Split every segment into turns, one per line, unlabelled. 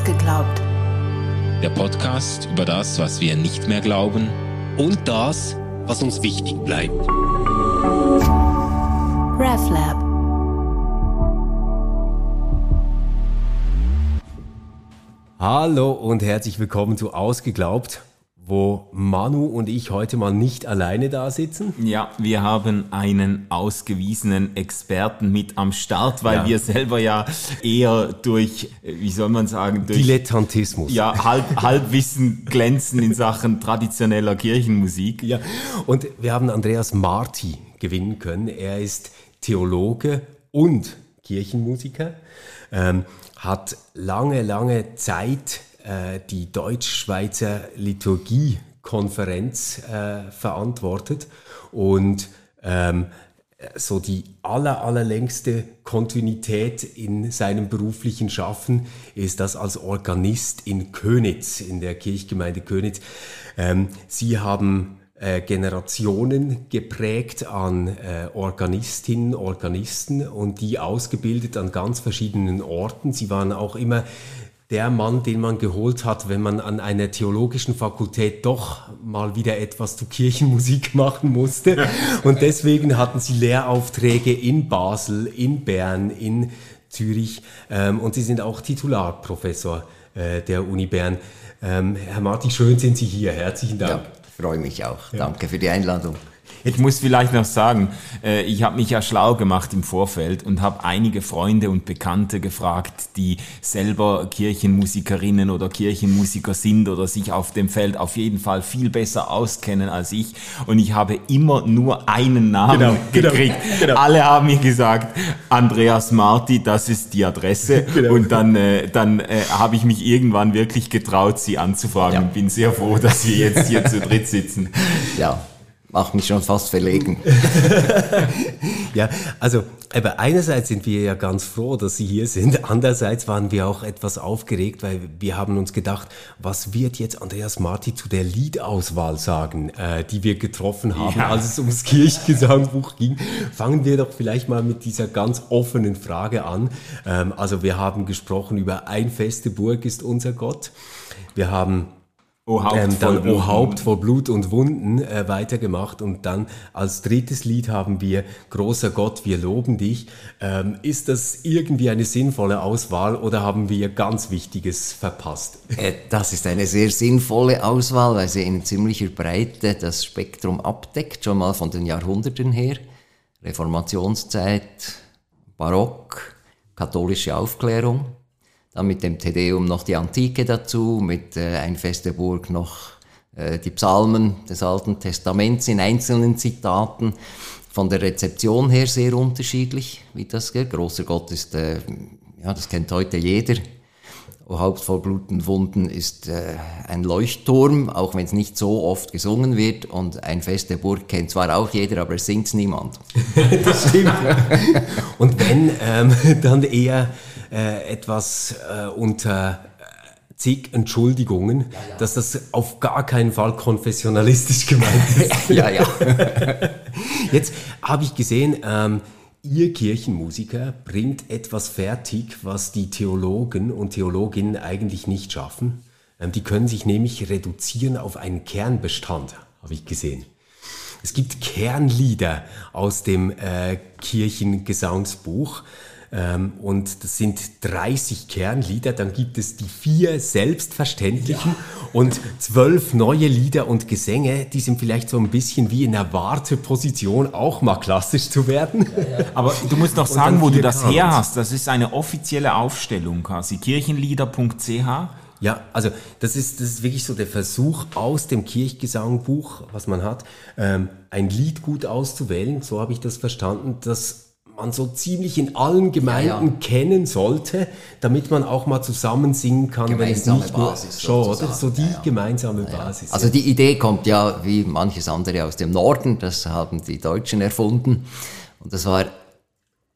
Ausgeglaubt.
Der Podcast über das, was wir nicht mehr glauben
und das, was uns wichtig bleibt.
RefLab.
Hallo und herzlich willkommen zu Ausgeglaubt wo Manu und ich heute mal nicht alleine da sitzen.
Ja, wir haben einen ausgewiesenen Experten mit am Start, weil ja. wir selber ja eher durch, wie soll man sagen, durch
Dilettantismus.
Ja, Halb, Halbwissen glänzen in Sachen traditioneller Kirchenmusik.
Ja, und wir haben Andreas Marti gewinnen können. Er ist Theologe und Kirchenmusiker, ähm, hat lange, lange Zeit äh, die Deutsch-Schweizer Liturgiekonferenz äh, verantwortet und ähm, so die aller, allerlängste Kontinuität in seinem beruflichen Schaffen ist das als Organist in Könitz, in der Kirchgemeinde Könitz. Ähm, Sie haben äh, Generationen geprägt an äh, Organistinnen, Organisten und die ausgebildet an ganz verschiedenen Orten. Sie waren auch immer der Mann, den man geholt hat, wenn man an einer theologischen Fakultät doch mal wieder etwas zu Kirchenmusik machen musste. Und deswegen hatten sie Lehraufträge in Basel, in Bern, in Zürich. Ähm, und sie sind auch Titularprofessor äh, der Uni Bern. Ähm, Herr Martin, schön sind Sie hier. Herzlichen Dank. Ja,
freue mich auch. Danke für die Einladung.
Ich muss vielleicht noch sagen, äh, ich habe mich ja schlau gemacht im Vorfeld und habe einige Freunde und Bekannte gefragt, die selber Kirchenmusikerinnen oder Kirchenmusiker sind oder sich auf dem Feld auf jeden Fall viel besser auskennen als ich. Und ich habe immer nur einen Namen genau, genau gekriegt. Genau, genau. Alle haben mir gesagt, Andreas Marti, das ist die Adresse. Genau. Und dann, äh, dann äh, habe ich mich irgendwann wirklich getraut, sie anzufragen ja. und bin sehr froh, dass wir jetzt hier zu dritt sitzen.
Ja, macht mich schon fast verlegen.
ja, also aber einerseits sind wir ja ganz froh, dass Sie hier sind. Andererseits waren wir auch etwas aufgeregt, weil wir haben uns gedacht, was wird jetzt Andreas Marti zu der Liedauswahl sagen, äh, die wir getroffen haben, ja. als es ums Kirchgesangbuch ging. Fangen wir doch vielleicht mal mit dieser ganz offenen Frage an. Ähm, also wir haben gesprochen über ein feste Burg ist unser Gott. Wir haben O Haupt, ähm, dann O Haupt vor Blut und Wunden äh, weitergemacht und dann als drittes Lied haben wir Großer Gott, wir loben dich. Ähm, ist das irgendwie eine sinnvolle Auswahl oder haben wir ganz Wichtiges verpasst?
Äh, das ist eine sehr sinnvolle Auswahl, weil sie in ziemlicher Breite das Spektrum abdeckt, schon mal von den Jahrhunderten her. Reformationszeit, Barock, katholische Aufklärung. Dann mit dem Tedeum noch die Antike dazu, mit äh, Ein feste Burg noch äh, die Psalmen des Alten Testaments in einzelnen Zitaten. Von der Rezeption her sehr unterschiedlich, wie das geht. Großer Gott ist, äh, ja, das kennt heute jeder. O Haupt voll Bluten Wunden ist äh, ein Leuchtturm, auch wenn es nicht so oft gesungen wird. Und ein feste Burg kennt zwar auch jeder, aber es singt niemand.
das stimmt. Und wenn, ähm, dann eher äh, etwas äh, unter äh, zig Entschuldigungen, ja, ja. dass das auf gar keinen Fall konfessionalistisch gemeint ist.
ja, ja.
Jetzt habe ich gesehen, ähm, Ihr Kirchenmusiker bringt etwas fertig, was die Theologen und Theologinnen eigentlich nicht schaffen. Ähm, die können sich nämlich reduzieren auf einen Kernbestand, habe ich gesehen. Es gibt Kernlieder aus dem äh, Kirchengesangsbuch. Ähm, und das sind 30 Kernlieder. Dann gibt es die vier selbstverständlichen ja. und zwölf neue Lieder und Gesänge. Die sind vielleicht so ein bisschen wie in der Warteposition, auch mal klassisch zu werden.
Ja, ja. Aber du musst noch sagen, wo du das her hast. Das ist eine offizielle Aufstellung quasi. Kirchenlieder.ch.
Ja, also das ist, das ist wirklich so der Versuch aus dem Kirchgesangbuch, was man hat, ähm, ein Lied gut auszuwählen. So habe ich das verstanden, das man so ziemlich in allen Gemeinden ja, ja. kennen sollte, damit man auch mal zusammen singen kann,
wenn es nicht Basis
nur schon, oder? So die ja, gemeinsame Basis.
Also die Idee kommt ja wie manches andere aus dem Norden, das haben die Deutschen erfunden. Und das war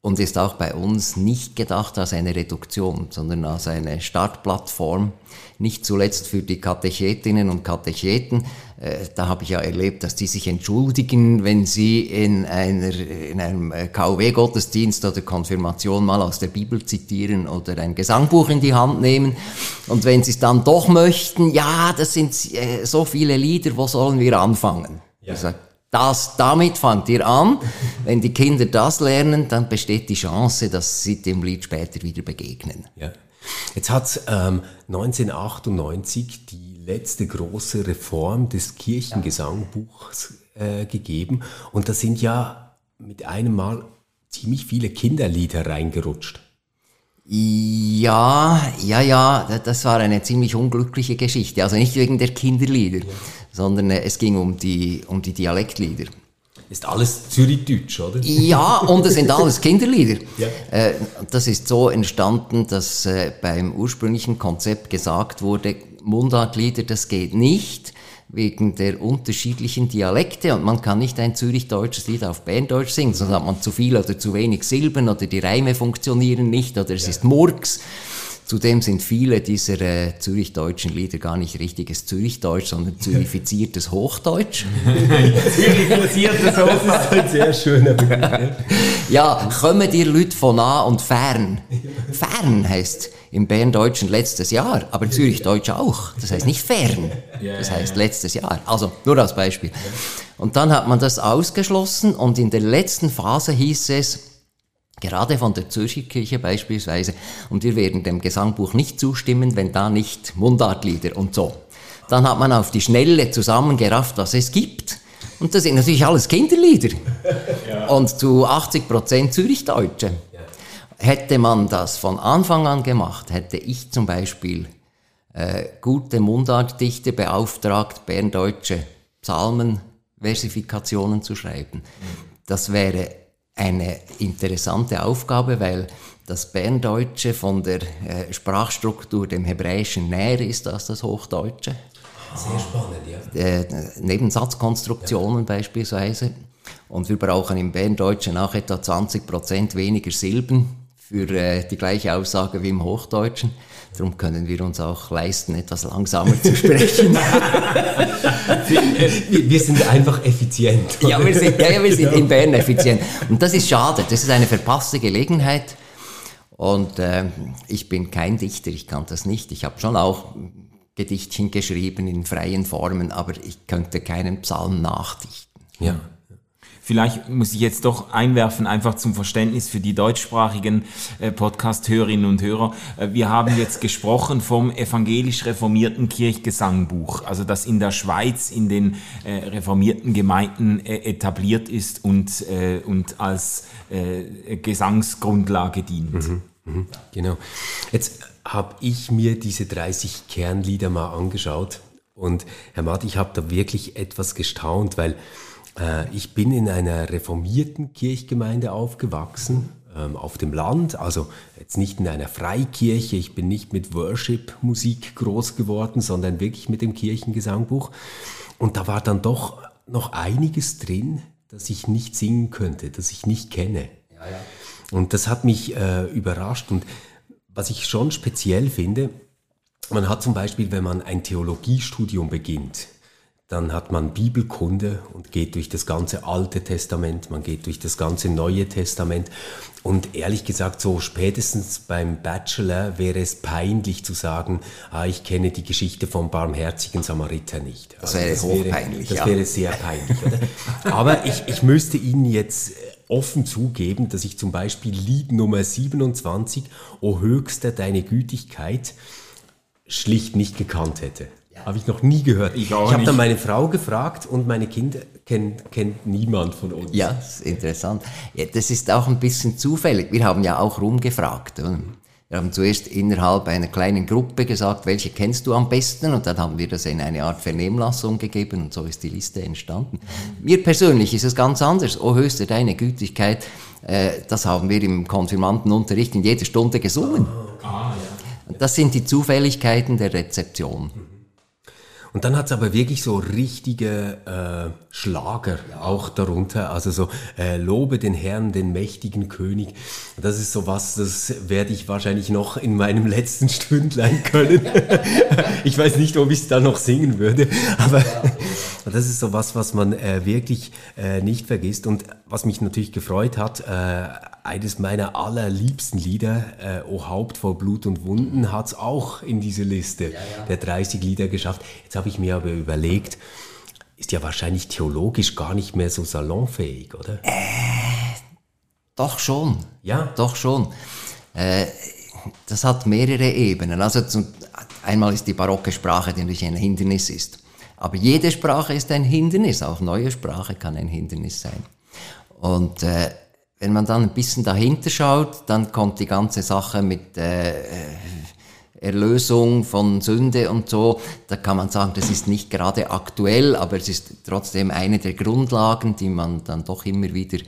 und ist auch bei uns nicht gedacht als eine Reduktion, sondern als eine Startplattform, nicht zuletzt für die Katechetinnen und Katecheten. Äh, da habe ich ja erlebt, dass die sich entschuldigen, wenn sie in, einer, in einem äh, KW-Gottesdienst oder Konfirmation mal aus der Bibel zitieren oder ein Gesangbuch in die Hand nehmen. Und wenn sie es dann doch möchten, ja, das sind äh, so viele Lieder, wo sollen wir anfangen? Ja. Ich sage, das, damit fangt ihr an. Wenn die Kinder das lernen, dann besteht die Chance, dass sie dem Lied später wieder begegnen.
Ja. Jetzt hat es ähm, 1998 die letzte große Reform des Kirchengesangbuchs äh, gegeben und da sind ja mit einem Mal ziemlich viele Kinderlieder reingerutscht.
Ja, ja, ja, das war eine ziemlich unglückliche Geschichte. Also nicht wegen der Kinderlieder, ja sondern äh, es ging um die, um die Dialektlieder.
Ist alles Zürichdeutsch, oder?
Ja, und es sind alles Kinderlieder. Ja. Äh, das ist so entstanden, dass äh, beim ursprünglichen Konzept gesagt wurde, Mundartlieder, das geht nicht wegen der unterschiedlichen Dialekte und man kann nicht ein zürichdeutsches Lied auf Berndeutsch singen, sonst hat man zu viel oder zu wenig Silben oder die Reime funktionieren nicht oder es ja. ist Murks. Zudem sind viele dieser äh, zürichdeutschen Lieder gar nicht richtiges Zürichdeutsch, sondern zürifiziertes Hochdeutsch.
zürifiziertes Hochdeutsch. Das ist sehr schöner Begriff.
ja, kommen dir Leute von nah und fern. Fern heißt im Berndeutschen letztes Jahr, aber Zürichdeutsch auch. Das heißt nicht fern. Das heißt letztes Jahr. Also nur als Beispiel. Und dann hat man das ausgeschlossen und in der letzten Phase hieß es, Gerade von der Zürcher Kirche beispielsweise. Und wir werden dem Gesangbuch nicht zustimmen, wenn da nicht Mundartlieder und so. Dann hat man auf die Schnelle zusammengerafft, was es gibt. Und das sind natürlich alles Kinderlieder. Ja. Und zu 80 Prozent Zürichdeutsche. Ja. Hätte man das von Anfang an gemacht, hätte ich zum Beispiel äh, gute Mundartdichte beauftragt, berndeutsche Psalmenversifikationen zu schreiben. Mhm. Das wäre eine interessante Aufgabe, weil das Berndeutsche von der äh, Sprachstruktur dem Hebräischen näher ist als das Hochdeutsche.
Sehr spannend, ja.
Äh, Nebensatzkonstruktionen ja. beispielsweise. Und wir brauchen im Berndeutschen auch etwa 20% weniger Silben für äh, die gleiche Aussage wie im Hochdeutschen. Darum können wir uns auch leisten, etwas langsamer zu sprechen.
wir sind einfach effizient.
Ja, wir sind, ja, wir sind in Bern effizient. Und das ist schade. Das ist eine verpasste Gelegenheit. Und äh, ich bin kein Dichter, ich kann das nicht. Ich habe schon auch Gedichtchen geschrieben in freien Formen, aber ich könnte keinen Psalm nachdichten.
Ja. Vielleicht muss ich jetzt doch einwerfen, einfach zum Verständnis für die deutschsprachigen äh, Podcast-Hörerinnen und Hörer. Äh, wir haben jetzt gesprochen vom evangelisch reformierten Kirchgesangbuch, also das in der Schweiz in den äh, reformierten Gemeinden etabliert ist und, und als Gesangsgrundlage dient.
Mhm, mh, genau. Jetzt habe ich mir diese 30 Kernlieder mal angeschaut und Herr Matt, ich habe da wirklich etwas gestaunt, weil ich bin in einer reformierten Kirchgemeinde aufgewachsen, ähm, auf dem Land, also jetzt nicht in einer Freikirche, ich bin nicht mit Worship-Musik groß geworden, sondern wirklich mit dem Kirchengesangbuch. Und da war dann doch noch einiges drin, das ich nicht singen könnte, das ich nicht kenne. Ja, ja. Und das hat mich äh, überrascht. Und was ich schon speziell finde, man hat zum Beispiel, wenn man ein Theologiestudium beginnt, dann hat man Bibelkunde und geht durch das ganze Alte Testament, man geht durch das ganze Neue Testament. Und ehrlich gesagt, so spätestens beim Bachelor wäre es peinlich zu sagen, ah, ich kenne die Geschichte vom barmherzigen Samariter nicht.
Das wäre also das hochpeinlich.
Wäre, das wäre sehr peinlich. Oder? Aber ich, ich müsste Ihnen jetzt offen zugeben, dass ich zum Beispiel Lied Nummer 27, O höchster deine Gütigkeit, schlicht nicht gekannt hätte. Habe ich noch nie gehört. Ich, ich habe dann meine Frau gefragt und meine Kinder kennt, kennt niemand von uns.
Ja, das ist interessant. Ja, das ist auch ein bisschen zufällig. Wir haben ja auch rumgefragt. Wir haben zuerst innerhalb einer kleinen Gruppe gesagt, welche kennst du am besten? Und dann haben wir das in eine Art Vernehmlassung gegeben und so ist die Liste entstanden. Mir persönlich ist es ganz anders. Oh, höchste deine Gütigkeit. Äh, das haben wir im Konfirmandenunterricht in jeder Stunde gesungen. Ah, ja. Das sind die Zufälligkeiten der Rezeption.
Und dann hat's aber wirklich so richtige äh, Schlager auch darunter. Also so äh, Lobe den Herrn, den mächtigen König. Das ist so was, das werde ich wahrscheinlich noch in meinem letzten Stündlein können. ich weiß nicht, ob ich es da noch singen würde, aber das ist so was, was man äh, wirklich äh, nicht vergisst. Und was mich natürlich gefreut hat, äh, eines meiner allerliebsten Lieder, äh, O Haupt vor Blut und Wunden, hat's auch in diese Liste ja, ja. der 30 Lieder geschafft. Jetzt habe ich mir aber überlegt, ist ja wahrscheinlich theologisch gar nicht mehr so salonfähig, oder?
Äh, doch schon. Ja? Doch schon. Äh, das hat mehrere Ebenen. Also zum, einmal ist die barocke Sprache, die natürlich ein Hindernis ist. Aber jede Sprache ist ein Hindernis, auch neue Sprache kann ein Hindernis sein. Und äh, wenn man dann ein bisschen dahinter schaut, dann kommt die ganze Sache mit äh, Erlösung von Sünde und so. Da kann man sagen, das ist nicht gerade aktuell, aber es ist trotzdem eine der Grundlagen, die man dann doch immer wieder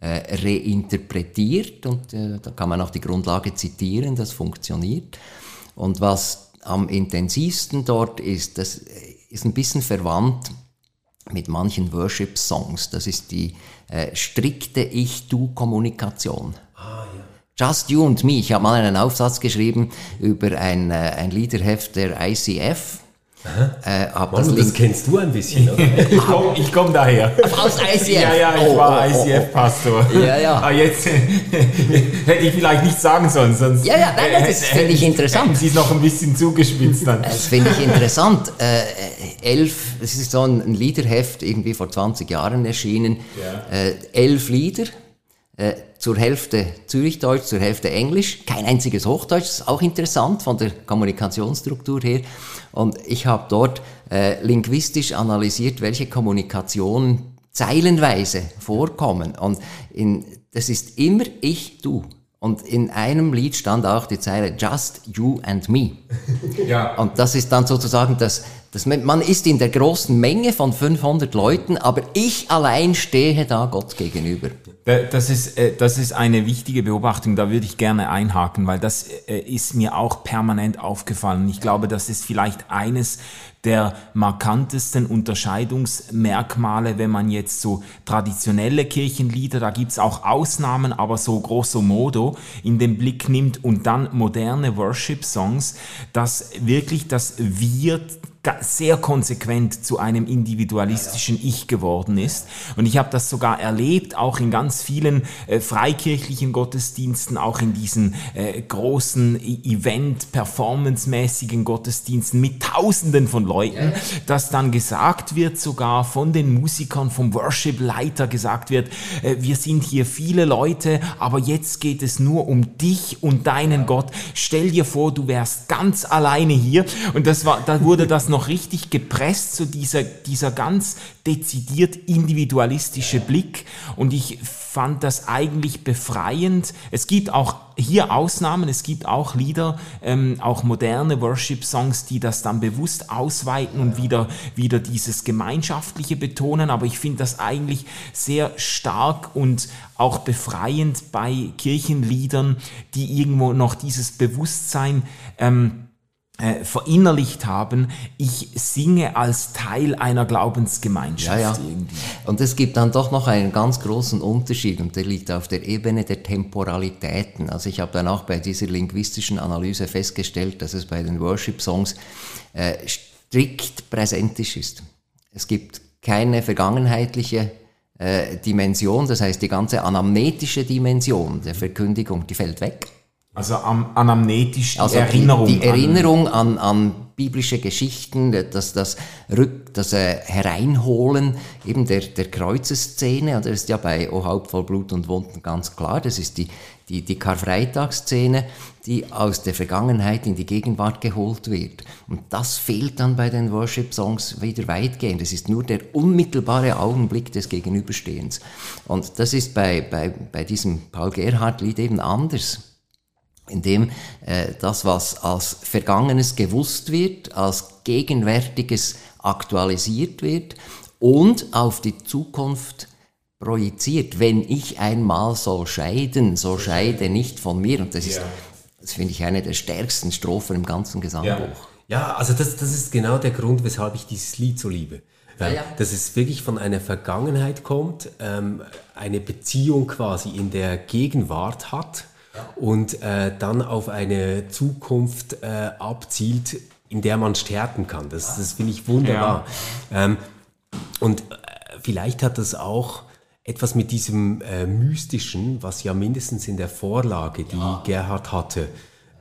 äh, reinterpretiert. Und äh, da kann man auch die Grundlage zitieren, das funktioniert. Und was am intensivsten dort ist, das ist ein bisschen verwandt mit manchen Worship-Songs. Das ist die äh, strikte Ich-Du-Kommunikation. Ah, ja. Just You and Me. Ich habe mal einen Aufsatz geschrieben über ein, äh, ein Liederheft der ICF.
Äh, Manu, das, das kennst du ein bisschen, oder?
ich komme komm daher.
Aus ICF?
Ja, ja, ich oh, war oh, oh, ICF-Pastor.
Ja, ja.
Aber jetzt hätte ich vielleicht nicht sagen sollen, sonst...
Ja, ja, nein, das finde ich interessant.
Sie es noch ein bisschen zugespitzt dann.
Das finde ich interessant. Äh, elf, das ist so ein Liederheft, irgendwie vor 20 Jahren erschienen. Ja. Äh, elf Lieder, äh, zur Hälfte Zürichdeutsch, zur Hälfte Englisch, kein einziges Hochdeutsch, das ist auch interessant von der Kommunikationsstruktur her. Und ich habe dort äh, linguistisch analysiert, welche Kommunikationen zeilenweise vorkommen. Und in, das ist immer ich, du. Und in einem Lied stand auch die Zeile Just You and Me. Ja. Und das ist dann sozusagen das, das, man ist in der großen Menge von 500 Leuten, aber ich allein stehe da Gott gegenüber.
Das ist, äh, das ist eine wichtige Beobachtung, da würde ich gerne einhaken, weil das äh, ist mir auch permanent aufgefallen. Ich glaube, das ist vielleicht eines der markantesten Unterscheidungsmerkmale, wenn man jetzt so traditionelle Kirchenlieder, da gibt's auch Ausnahmen, aber so grosso modo in den Blick nimmt und dann moderne Worship-Songs, dass wirklich das Wir sehr konsequent zu einem individualistischen Ich geworden ist. Und ich habe das sogar erlebt, auch in ganz vielen äh, freikirchlichen Gottesdiensten, auch in diesen äh, großen Event, performancemäßigen Gottesdiensten mit Tausenden von Leuten, dass dann gesagt wird, sogar von den Musikern, vom Worship-Leiter gesagt wird, äh, wir sind hier viele Leute, aber jetzt geht es nur um dich und deinen Gott. Stell dir vor, du wärst ganz alleine hier. Und das war, da wurde das noch richtig gepresst, so dieser, dieser ganz dezidiert individualistische Blick. Und ich fand das eigentlich befreiend. Es gibt auch hier Ausnahmen, es gibt auch Lieder, ähm, auch moderne Worship-Songs, die das dann bewusst ausweiten und wieder, wieder dieses Gemeinschaftliche betonen. Aber ich finde das eigentlich sehr stark und auch befreiend bei Kirchenliedern, die irgendwo noch dieses Bewusstsein ähm, äh, verinnerlicht haben, ich singe als Teil einer Glaubensgemeinschaft. Ja, ja.
Und es gibt dann doch noch einen ganz großen Unterschied und der liegt auf der Ebene der Temporalitäten. Also ich habe dann auch bei dieser linguistischen Analyse festgestellt, dass es bei den Worship-Songs äh, strikt präsentisch ist. Es gibt keine vergangenheitliche äh, Dimension, das heißt die ganze anamnetische Dimension der Verkündigung, die fällt weg.
Also am, anamnetisch
die also Erinnerung. Die, die Erinnerung an, an biblische Geschichten, das, das, Rück, das äh, Hereinholen eben der, der Kreuzeszene, das ist ja bei O Haupt voll Blut und Wunden ganz klar, das ist die, die, die Karfreitagsszene, die aus der Vergangenheit in die Gegenwart geholt wird. Und das fehlt dann bei den Worship-Songs wieder weitgehend. Es ist nur der unmittelbare Augenblick des Gegenüberstehens. Und das ist bei, bei, bei diesem Paul Gerhardt-Lied eben anders indem äh, das, was als Vergangenes gewusst wird, als Gegenwärtiges aktualisiert wird und auf die Zukunft projiziert. Wenn ich einmal soll scheiden, so scheide nicht von mir. Und das ist, das finde ich eine der stärksten Strophen im ganzen Gesamtbuch.
Ja.
Ja, also das, das ist genau der Grund, weshalb ich dieses Lied so liebe.
Ja, ja.
Dass es wirklich von einer Vergangenheit kommt, ähm, eine Beziehung quasi in der Gegenwart hat und äh, dann auf eine Zukunft äh, abzielt, in der man sterben kann. Das, das finde ich wunderbar. Ähm, und äh, vielleicht hat das auch etwas mit diesem äh, Mystischen, was ja mindestens in der Vorlage, die Gerhard hatte,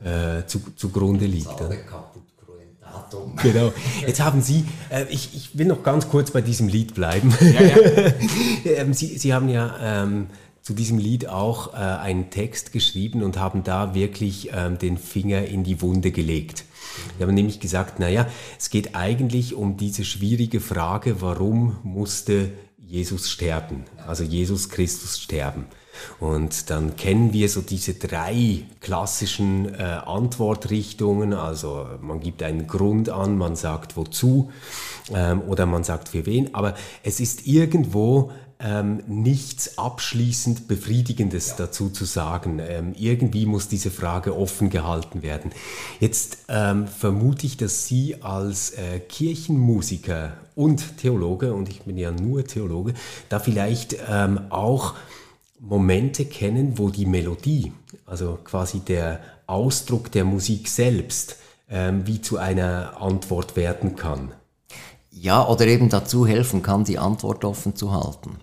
äh, zu, zugrunde liegt. oder? Genau. Jetzt haben Sie, äh, ich, ich will noch ganz kurz bei diesem Lied bleiben. ähm, Sie, Sie haben ja ähm, zu diesem Lied auch äh, einen Text geschrieben und haben da wirklich ähm, den Finger in die Wunde gelegt. Sie haben nämlich gesagt, naja, es geht eigentlich um diese schwierige Frage, warum musste Jesus sterben, also Jesus Christus sterben. Und dann kennen wir so diese drei klassischen äh, Antwortrichtungen. Also man gibt einen Grund an, man sagt wozu ähm, oder man sagt für wen. Aber es ist irgendwo ähm, nichts abschließend Befriedigendes dazu zu sagen. Ähm, irgendwie muss diese Frage offen gehalten werden. Jetzt ähm, vermute ich, dass Sie als äh, Kirchenmusiker und Theologe, und ich bin ja nur Theologe, da vielleicht ähm, auch Momente kennen, wo die Melodie, also quasi der Ausdruck der Musik selbst, ähm, wie zu einer Antwort werden kann.
Ja, oder eben dazu helfen kann, die Antwort offen zu halten.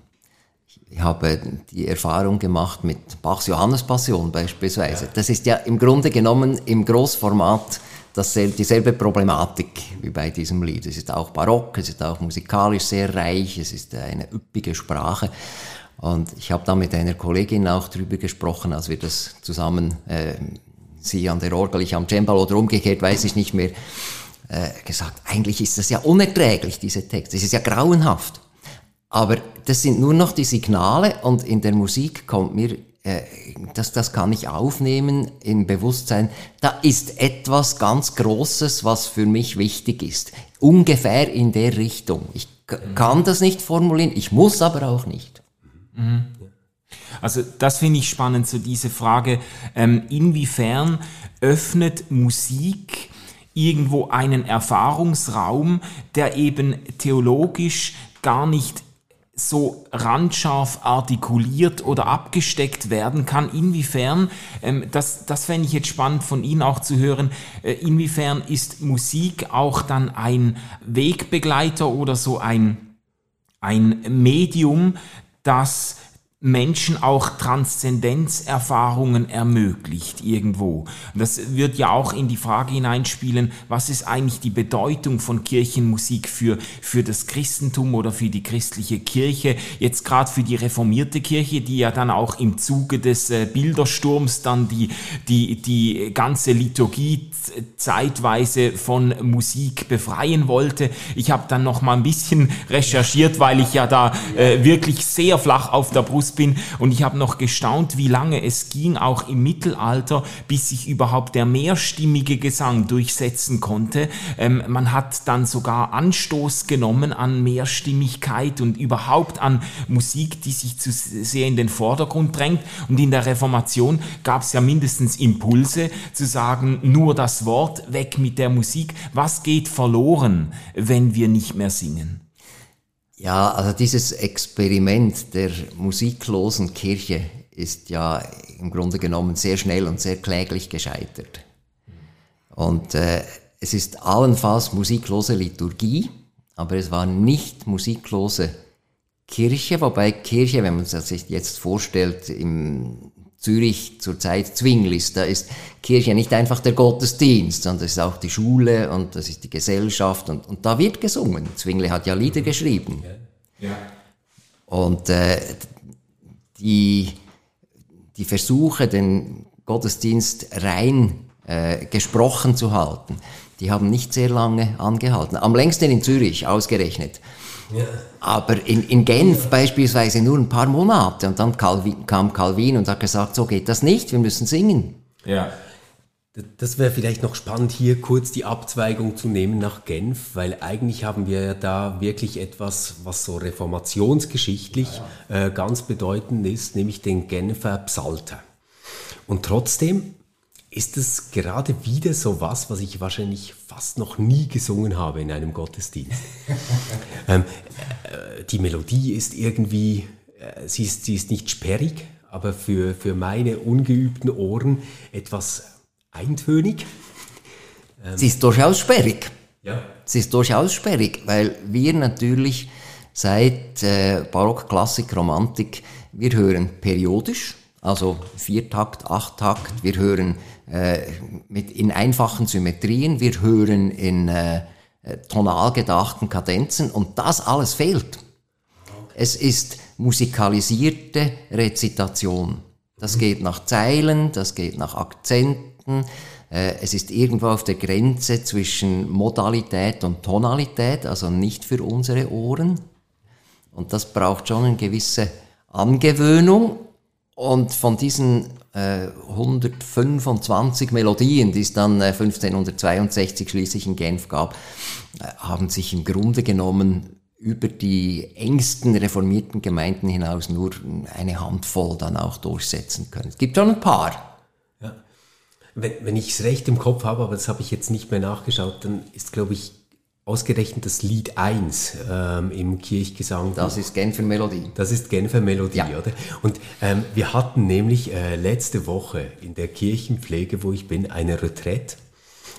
Ich habe die Erfahrung gemacht mit Bachs Johannespassion beispielsweise. Ja. Das ist ja im Grunde genommen im Großformat dasselbe, dieselbe Problematik wie bei diesem Lied. Es ist auch barock, es ist auch musikalisch sehr reich, es ist eine üppige Sprache. Und ich habe da mit einer Kollegin auch drüber gesprochen, als wir das zusammen, äh, sie an der Orgel, ich am Cembalo oder umgekehrt, weiß ich nicht mehr, äh, gesagt, eigentlich ist das ja unerträglich, diese Texte. Es ist ja grauenhaft. Aber das sind nur noch die Signale und in der Musik kommt mir, äh, das, das kann ich aufnehmen im Bewusstsein, da ist etwas ganz Großes, was für mich wichtig ist. Ungefähr in der Richtung. Ich kann das nicht formulieren, ich muss aber auch nicht.
Mhm. Also das finde ich spannend, so diese Frage, ähm, inwiefern öffnet Musik irgendwo einen Erfahrungsraum, der eben theologisch gar nicht so randscharf artikuliert oder abgesteckt werden kann. Inwiefern, ähm, das, das fände ich jetzt spannend von Ihnen auch zu hören, äh, inwiefern ist Musik auch dann ein Wegbegleiter oder so ein, ein Medium, das Menschen auch Transzendenzerfahrungen ermöglicht irgendwo. Das wird ja auch in die Frage hineinspielen, was ist eigentlich die Bedeutung von Kirchenmusik für, für das Christentum oder für die christliche Kirche, jetzt gerade für die reformierte Kirche, die ja dann auch im Zuge des äh, Bildersturms dann die, die, die ganze Liturgie zeitweise von Musik befreien wollte. Ich habe dann noch mal ein bisschen recherchiert, weil ich ja da äh, wirklich sehr flach auf der Brust bin und ich habe noch gestaunt, wie lange es ging, auch im Mittelalter, bis sich überhaupt der mehrstimmige Gesang durchsetzen konnte. Ähm, man hat dann sogar Anstoß genommen an Mehrstimmigkeit und überhaupt an Musik, die sich zu sehr in den Vordergrund drängt. Und in der Reformation gab es ja mindestens Impulse zu sagen, nur das Wort, weg mit der Musik. Was geht verloren, wenn wir nicht mehr singen?
Ja, also dieses Experiment der musiklosen Kirche ist ja im Grunde genommen sehr schnell und sehr kläglich gescheitert. Und äh, es ist allenfalls musiklose Liturgie, aber es war nicht musiklose Kirche, wobei Kirche, wenn man sich jetzt vorstellt, im Zürich zurzeit Zwinglis. Da ist Kirche nicht einfach der Gottesdienst, sondern das ist auch die Schule und das ist die Gesellschaft und, und da wird gesungen. Zwingli hat ja Lieder geschrieben. Ja. Und äh, die, die Versuche, den Gottesdienst rein äh, gesprochen zu halten, die haben nicht sehr lange angehalten. Am längsten in Zürich ausgerechnet. Aber in, in Genf beispielsweise nur ein paar Monate und dann Calvin, kam Calvin und hat gesagt, so geht das nicht, wir müssen singen.
Ja. Das wäre vielleicht noch spannend, hier kurz die Abzweigung zu nehmen nach Genf, weil eigentlich haben wir ja da wirklich etwas, was so reformationsgeschichtlich äh, ganz bedeutend ist, nämlich den Genfer Psalter. Und trotzdem ist es gerade wieder so was, was ich wahrscheinlich fast noch nie gesungen habe in einem Gottesdienst. ähm, äh, die Melodie ist irgendwie, äh, sie, ist, sie ist nicht sperrig, aber für, für meine ungeübten Ohren etwas eintönig.
Ähm, sie ist durchaus sperrig.
Ja.
Sie ist durchaus sperrig, weil wir natürlich seit äh, Barock, Klassik, Romantik, wir hören periodisch, also Viertakt, Achttakt, wir hören äh, mit, in einfachen Symmetrien, wir hören in äh, tonal gedachten Kadenzen und das alles fehlt. Es ist musikalisierte Rezitation. Das mhm. geht nach Zeilen, das geht nach Akzenten, äh, es ist irgendwo auf der Grenze zwischen Modalität und Tonalität, also nicht für unsere Ohren. Und das braucht schon eine gewisse Angewöhnung. Und von diesen äh, 125 Melodien, die es dann äh, 1562 schließlich in Genf gab, äh, haben sich im Grunde genommen über die engsten reformierten Gemeinden hinaus nur eine Handvoll dann auch durchsetzen können. Es gibt schon ein paar.
Ja. Wenn, wenn ich es recht im Kopf habe, aber das habe ich jetzt nicht mehr nachgeschaut, dann ist, glaube ich, ausgerechnet das Lied 1 ähm, im Kirchgesang.
Das ist Genfer Melodie.
Das ist Genfer Melodie, ja. oder? Und ähm, wir hatten nämlich äh, letzte Woche in der Kirchenpflege, wo ich bin, eine Retraite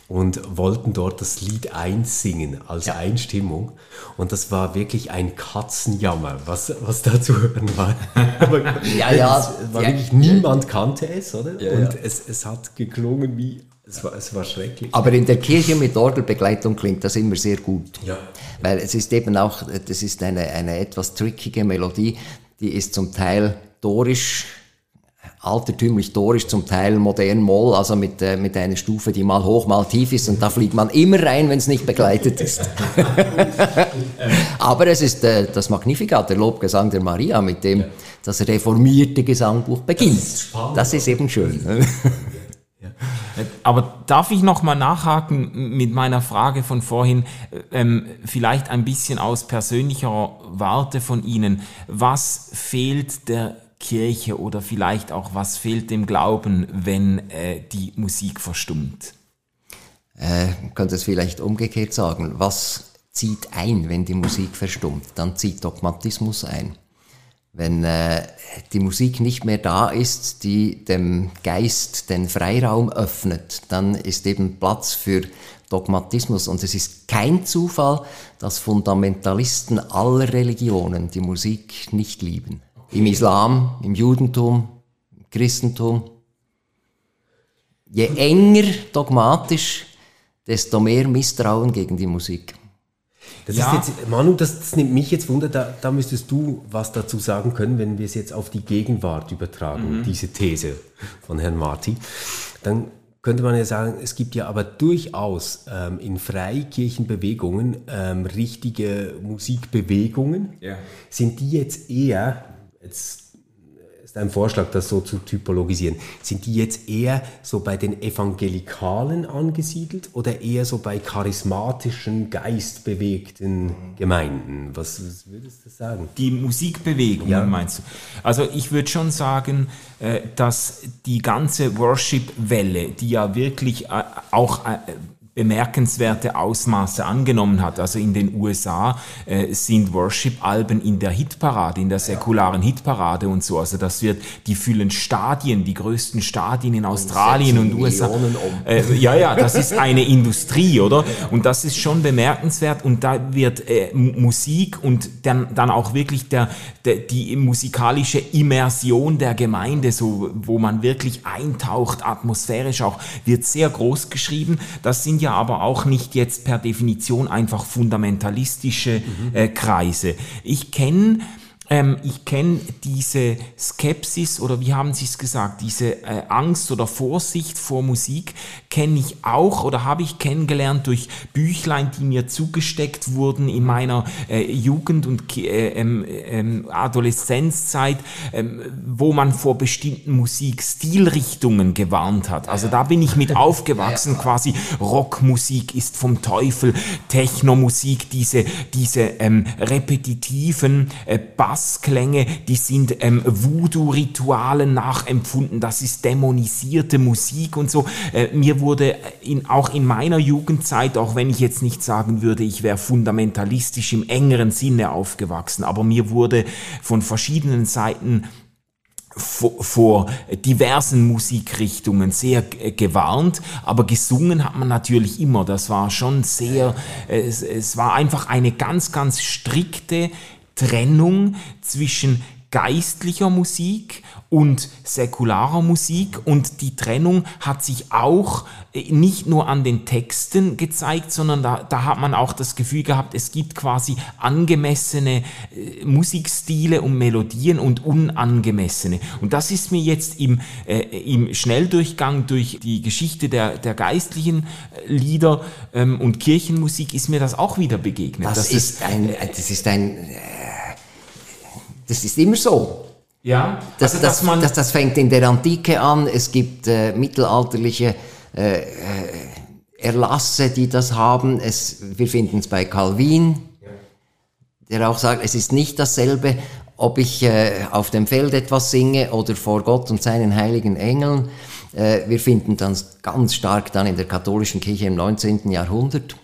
und wollten dort das Lied 1 singen als ja. Einstimmung. Und das war wirklich ein Katzenjammer, was, was da zu hören war.
ja, ja.
Es war ja. wirklich, niemand kannte es, oder? und Es, es hat geklungen wie es war, es war schrecklich.
Aber in der Kirche mit Orgelbegleitung klingt das immer sehr gut.
Ja.
Weil es ist eben auch, das ist eine, eine etwas trickige Melodie, die ist zum Teil dorisch, altertümlich dorisch, zum Teil modern Moll, also mit, äh, mit einer Stufe, die mal hoch, mal tief ist und da fliegt man immer rein, wenn es nicht begleitet ist. Aber es ist äh, das Magnificat, der Lobgesang der Maria, mit dem das reformierte Gesangbuch beginnt. Das ist, spannend, das ist eben schön.
Aber darf ich noch mal nachhaken mit meiner Frage von vorhin, ähm, vielleicht ein bisschen aus persönlicher Warte von Ihnen. Was fehlt der Kirche oder vielleicht auch was fehlt dem Glauben, wenn äh, die Musik verstummt?
Äh, könnte es vielleicht umgekehrt sagen. Was zieht ein, wenn die Musik verstummt? Dann zieht Dogmatismus ein wenn äh, die Musik nicht mehr da ist, die dem Geist den Freiraum öffnet, dann ist eben Platz für Dogmatismus. Und es ist kein Zufall, dass Fundamentalisten aller Religionen die Musik nicht lieben. Im Islam, im Judentum, im Christentum. Je enger dogmatisch, desto mehr Misstrauen gegen die Musik.
Das ja. ist jetzt, Manu, das, das, nimmt mich jetzt Wunder, da, da müsstest du was dazu sagen können, wenn wir es jetzt auf die Gegenwart übertragen, mhm. diese These von Herrn Marti. Dann könnte man ja sagen, es gibt ja aber durchaus ähm, in Freikirchenbewegungen ähm, richtige Musikbewegungen. Ja. Sind die jetzt eher, jetzt ist ein Vorschlag, das so zu typologisieren. Sind die jetzt eher so bei den Evangelikalen angesiedelt oder eher so bei charismatischen, geistbewegten Gemeinden? Was, was würdest du sagen?
Die Musikbewegung, ja. meinst du? Also ich würde schon sagen, äh, dass die ganze Worship-Welle, die ja wirklich äh, auch äh, bemerkenswerte Ausmaße angenommen hat. Also in den USA äh, sind Worship-Alben in der Hitparade, in der säkularen Hitparade und so. Also das wird, die füllen Stadien, die größten Stadien in Australien und, und USA. Um. Äh, ja, ja, das ist eine Industrie, oder? Und das ist schon bemerkenswert und da wird äh, Musik und dann, dann auch wirklich der, der, die musikalische Immersion der Gemeinde, so, wo man wirklich eintaucht, atmosphärisch auch, wird sehr groß geschrieben. Das sind ja ja aber auch nicht jetzt per Definition einfach fundamentalistische äh, Kreise. Ich kenne ähm, ich kenne diese Skepsis oder wie haben Sie es gesagt, diese äh, Angst oder Vorsicht vor Musik kenne ich auch oder habe ich kennengelernt durch Büchlein, die mir zugesteckt wurden in meiner äh, Jugend- und äh, ähm, ähm, Adoleszenzzeit, ähm, wo man vor bestimmten Musikstilrichtungen gewarnt hat. Also da bin ich mit aufgewachsen, quasi. Rockmusik ist vom Teufel, Technomusik, diese, diese ähm, repetitiven äh, Bass Bassklänge, die sind ähm, Voodoo-Ritualen nachempfunden, das ist dämonisierte Musik und so. Äh, mir wurde in, auch in meiner Jugendzeit, auch wenn ich jetzt nicht sagen würde, ich wäre fundamentalistisch im engeren Sinne aufgewachsen, aber mir wurde von verschiedenen Seiten vor, diversen Musikrichtungen sehr gewarnt, aber gesungen hat man natürlich immer. Das war schon sehr, es, es war einfach eine ganz, ganz strikte Trennung zwischen geistlicher Musik und säkularer Musik und die Trennung hat sich auch äh, nicht nur an den Texten gezeigt, sondern da, da hat man auch das Gefühl gehabt, es gibt quasi angemessene äh, Musikstile und Melodien und unangemessene. Und das ist mir jetzt im, äh, im Schnelldurchgang durch die Geschichte der, der geistlichen äh, Lieder ähm, und Kirchenmusik ist mir das auch wieder begegnet.
Das, das ist ein, das ist ein, das ist immer so. Ja, das, also, das, man das, das fängt in der Antike an. Es gibt äh, mittelalterliche äh, äh, Erlasse, die das haben. Es, wir finden es bei Calvin, der auch sagt, es ist nicht dasselbe, ob ich äh, auf dem Feld etwas singe oder vor Gott und seinen heiligen Engeln. Äh, wir finden das ganz stark dann in der katholischen Kirche im 19. Jahrhundert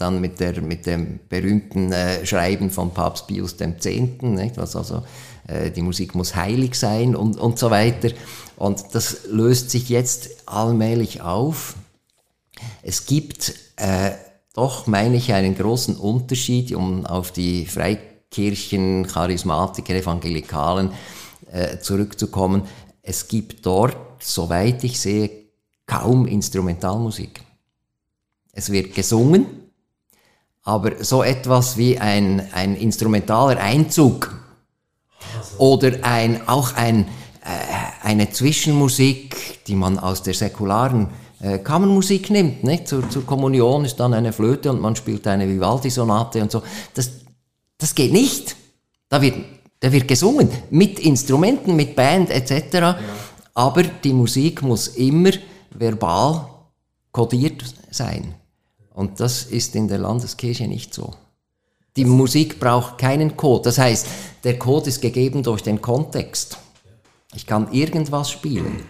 dann mit, der, mit dem berühmten äh, Schreiben von Papst Pius X., nicht? was also äh, die Musik muss heilig sein und, und so weiter. Und das löst sich jetzt allmählich auf. Es gibt äh, doch, meine ich, einen großen Unterschied, um auf die Freikirchen, Charismatiker, Evangelikalen äh, zurückzukommen. Es gibt dort, soweit ich sehe, kaum Instrumentalmusik. Es wird gesungen, aber so etwas wie ein, ein instrumentaler Einzug oder ein, auch ein, äh, eine Zwischenmusik, die man aus der säkularen äh, Kammermusik nimmt. Nicht? Zur, zur Kommunion ist dann eine Flöte und man spielt eine Vivaldi-Sonate und so. Das, das geht nicht. Da wird, da wird gesungen mit Instrumenten, mit Band etc. Ja. Aber die Musik muss immer verbal kodiert sein. Und das ist in der Landeskirche nicht so. Die Musik braucht keinen Code. Das heißt, der Code ist gegeben durch den Kontext. Ich kann irgendwas spielen.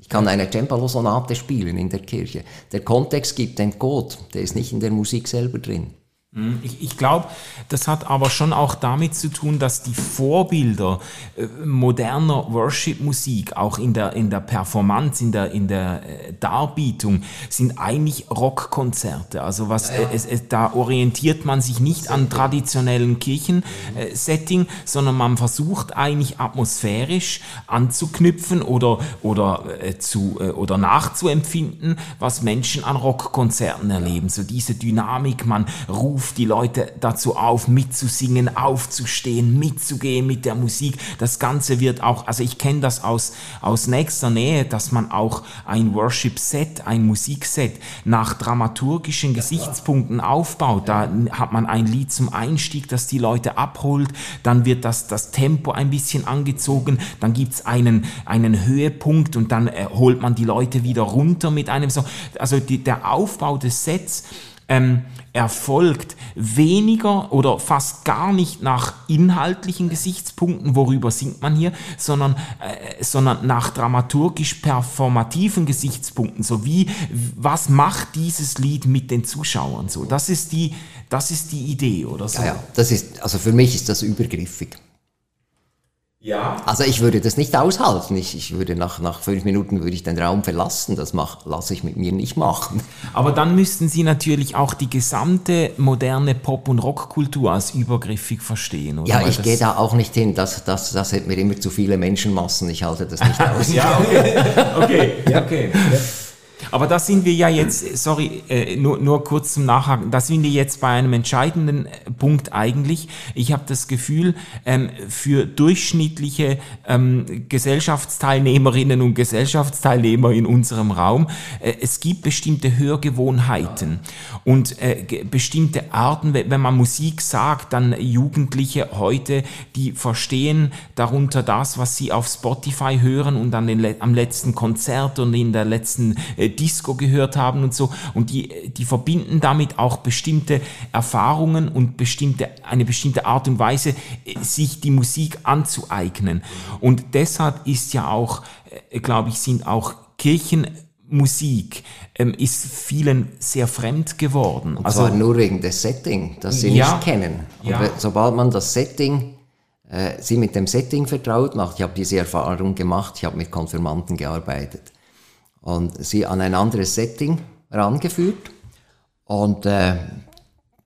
Ich kann eine Cembalo-Sonate spielen in der Kirche. Der Kontext gibt den Code, der ist nicht in der Musik selber drin.
Hm, ich, ich glaube, das hat aber schon auch damit zu tun, dass die Vorbilder äh, moderner Worship-Musik, auch in der, in der Performance, in der, in der äh, Darbietung, sind eigentlich Rockkonzerte. Also was, ja, ja. Es, es, da orientiert man sich nicht an traditionellen Kirchensetting, äh, sondern man versucht eigentlich atmosphärisch anzuknüpfen oder, oder, äh, zu, äh, oder nachzuempfinden, was Menschen an Rockkonzerten erleben. So diese Dynamik, man ruft ruft die Leute dazu auf, mitzusingen, aufzustehen, mitzugehen mit der Musik. Das Ganze wird auch, also ich kenne das aus, aus nächster Nähe, dass man auch ein Worship-Set, ein Musikset nach dramaturgischen Gesichtspunkten aufbaut. Da hat man ein Lied zum Einstieg, das die Leute abholt, dann wird das, das Tempo ein bisschen angezogen, dann gibt's einen, einen Höhepunkt und dann äh, holt man die Leute wieder runter mit einem so. Also die, der Aufbau des Sets ähm, erfolgt weniger oder fast gar nicht nach inhaltlichen Gesichtspunkten, worüber singt man hier, sondern, äh, sondern nach dramaturgisch performativen Gesichtspunkten, so wie was macht dieses Lied mit den Zuschauern so. Das ist die, das ist die Idee oder so.
Ja, ja, das ist, also für mich ist das übergriffig. Ja. Also ich würde das nicht aushalten. Ich, ich würde nach, nach fünf Minuten würde ich den Raum verlassen. Das mach, lasse ich mit mir nicht machen.
Aber dann müssten Sie natürlich auch die gesamte moderne Pop- und Rockkultur als übergriffig verstehen, oder?
Ja, ich gehe da auch nicht hin. Das, das, das hätten mir immer zu viele Menschenmassen. Ich halte das nicht aus.
ja, okay. Okay, ja. okay. Ja. Aber da sind wir ja jetzt, sorry, äh, nur, nur kurz zum Nachhaken, da sind wir jetzt bei einem entscheidenden äh, Punkt eigentlich. Ich habe das Gefühl, ähm, für durchschnittliche ähm, Gesellschaftsteilnehmerinnen und Gesellschaftsteilnehmer in unserem Raum, äh, es gibt bestimmte Hörgewohnheiten und äh, bestimmte Arten, wenn man Musik sagt, dann Jugendliche heute, die verstehen darunter das, was sie auf Spotify hören und an am letzten Konzert und in der letzten Disco gehört haben und so. Und die, die verbinden damit auch bestimmte Erfahrungen und bestimmte, eine bestimmte Art und Weise, äh, sich die Musik anzueignen. Und deshalb ist ja auch, äh, glaube ich, sind auch Kirchenmusik ähm, ist vielen sehr fremd geworden.
Und also, nur wegen des Setting, das sie ja, nicht kennen. Und ja. sobald man das Setting äh, sie mit dem Setting vertraut macht. Ich habe diese Erfahrung gemacht, ich habe mit Konfirmanten gearbeitet und sie an ein anderes Setting rangeführt und äh,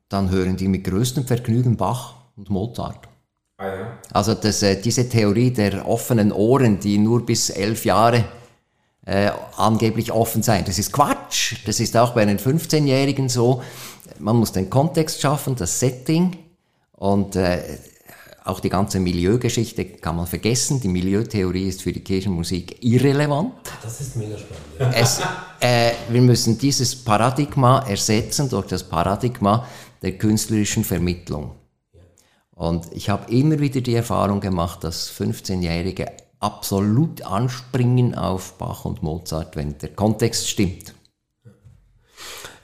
dann hören die mit größtem Vergnügen Bach und Mozart. Ah, ja. Also das, äh, diese Theorie der offenen Ohren, die nur bis elf Jahre äh, angeblich offen sein, das ist Quatsch. Das ist auch bei den 15-Jährigen so. Man muss den Kontext schaffen, das Setting und äh, auch die ganze Milieugeschichte kann man vergessen. Die Milieutheorie ist für die Kirchenmusik irrelevant.
Das ist mega spannend.
Es, äh, wir müssen dieses Paradigma ersetzen durch das Paradigma der künstlerischen Vermittlung. Und ich habe immer wieder die Erfahrung gemacht, dass 15-Jährige absolut anspringen auf Bach und Mozart, wenn der Kontext stimmt.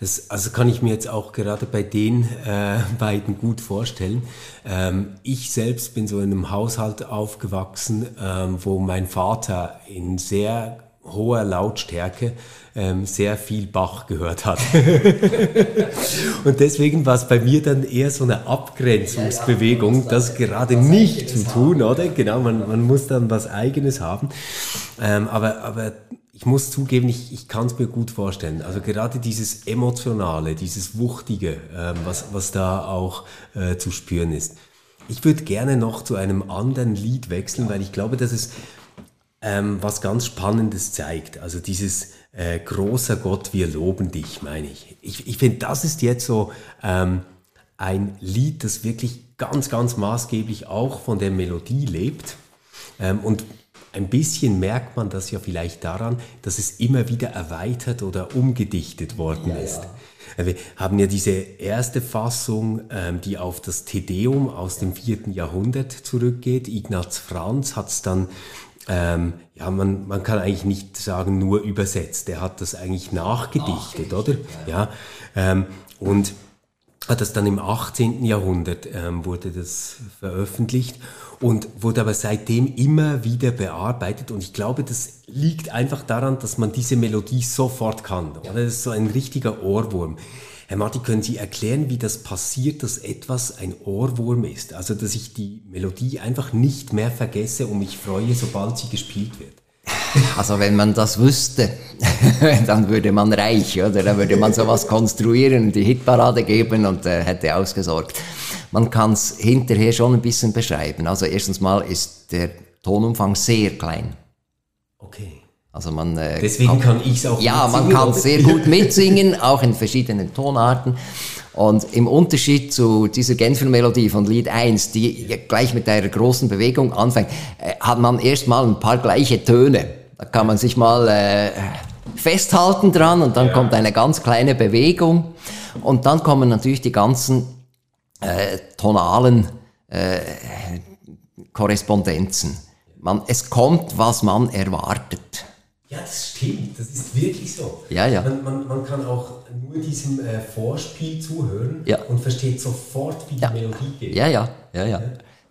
Das, also kann ich mir jetzt auch gerade bei den äh, beiden gut vorstellen. Ähm, ich selbst bin so in einem Haushalt aufgewachsen, ähm, wo mein Vater in sehr hoher Lautstärke ähm, sehr viel Bach gehört hat. und deswegen war es bei mir dann eher so eine Abgrenzungsbewegung, das gerade nicht zu tun, oder? Genau, man, man muss dann was Eigenes haben. Ähm, aber, aber ich muss zugeben, ich, ich kann es mir gut vorstellen. Also gerade dieses Emotionale, dieses Wuchtige, ähm, was, was da auch äh, zu spüren ist. Ich würde gerne noch zu einem anderen Lied wechseln, weil ich glaube, dass es ähm, was ganz Spannendes zeigt. Also dieses äh, großer Gott, wir loben dich, meine ich. Ich, ich finde, das ist jetzt so ähm, ein Lied, das wirklich ganz, ganz maßgeblich auch von der Melodie lebt. Ähm, und ein bisschen merkt man das ja vielleicht daran, dass es immer wieder erweitert oder umgedichtet worden ja, ist. Ja. Wir haben ja diese erste Fassung, ähm, die auf das Tedeum aus dem vierten Jahrhundert zurückgeht. Ignaz Franz hat es dann, ähm, ja, man, man kann eigentlich nicht sagen nur übersetzt. Er hat das eigentlich nachgedichtet, oder? Ja. Ähm, und hat das dann im 18. Jahrhundert ähm, wurde das veröffentlicht und wurde aber seitdem immer wieder bearbeitet. Und ich glaube, das liegt einfach daran, dass man diese Melodie sofort kann. Oder? Das ist so ein richtiger Ohrwurm. Herr Marti, können Sie erklären, wie das passiert, dass etwas ein Ohrwurm ist? Also, dass ich die Melodie einfach nicht mehr vergesse und mich freue, sobald sie gespielt wird.
Also wenn man das wüsste, dann würde man reich, oder? Dann würde man sowas konstruieren, die Hitparade geben und äh, hätte ausgesorgt. Man kann es hinterher schon ein bisschen beschreiben. Also erstens mal ist der Tonumfang sehr klein.
Okay.
Also man,
äh, Deswegen kann, kann ich es auch
Ja, man kann sehr gut mitsingen, auch in verschiedenen Tonarten. Und im Unterschied zu dieser Genfer-Melodie von Lied 1, die gleich mit einer großen Bewegung anfängt, äh, hat man erstmal ein paar gleiche Töne. Da kann man sich mal äh, festhalten dran und dann ja. kommt eine ganz kleine Bewegung und dann kommen natürlich die ganzen äh, tonalen äh, Korrespondenzen. Man, es kommt, was man erwartet.
Ja, das stimmt, das ist wirklich so.
Ja, ja.
Man, man, man kann auch nur diesem äh, Vorspiel zuhören
ja.
und versteht sofort, wie
ja.
die Melodie geht.
Ja, ja, ja, ja.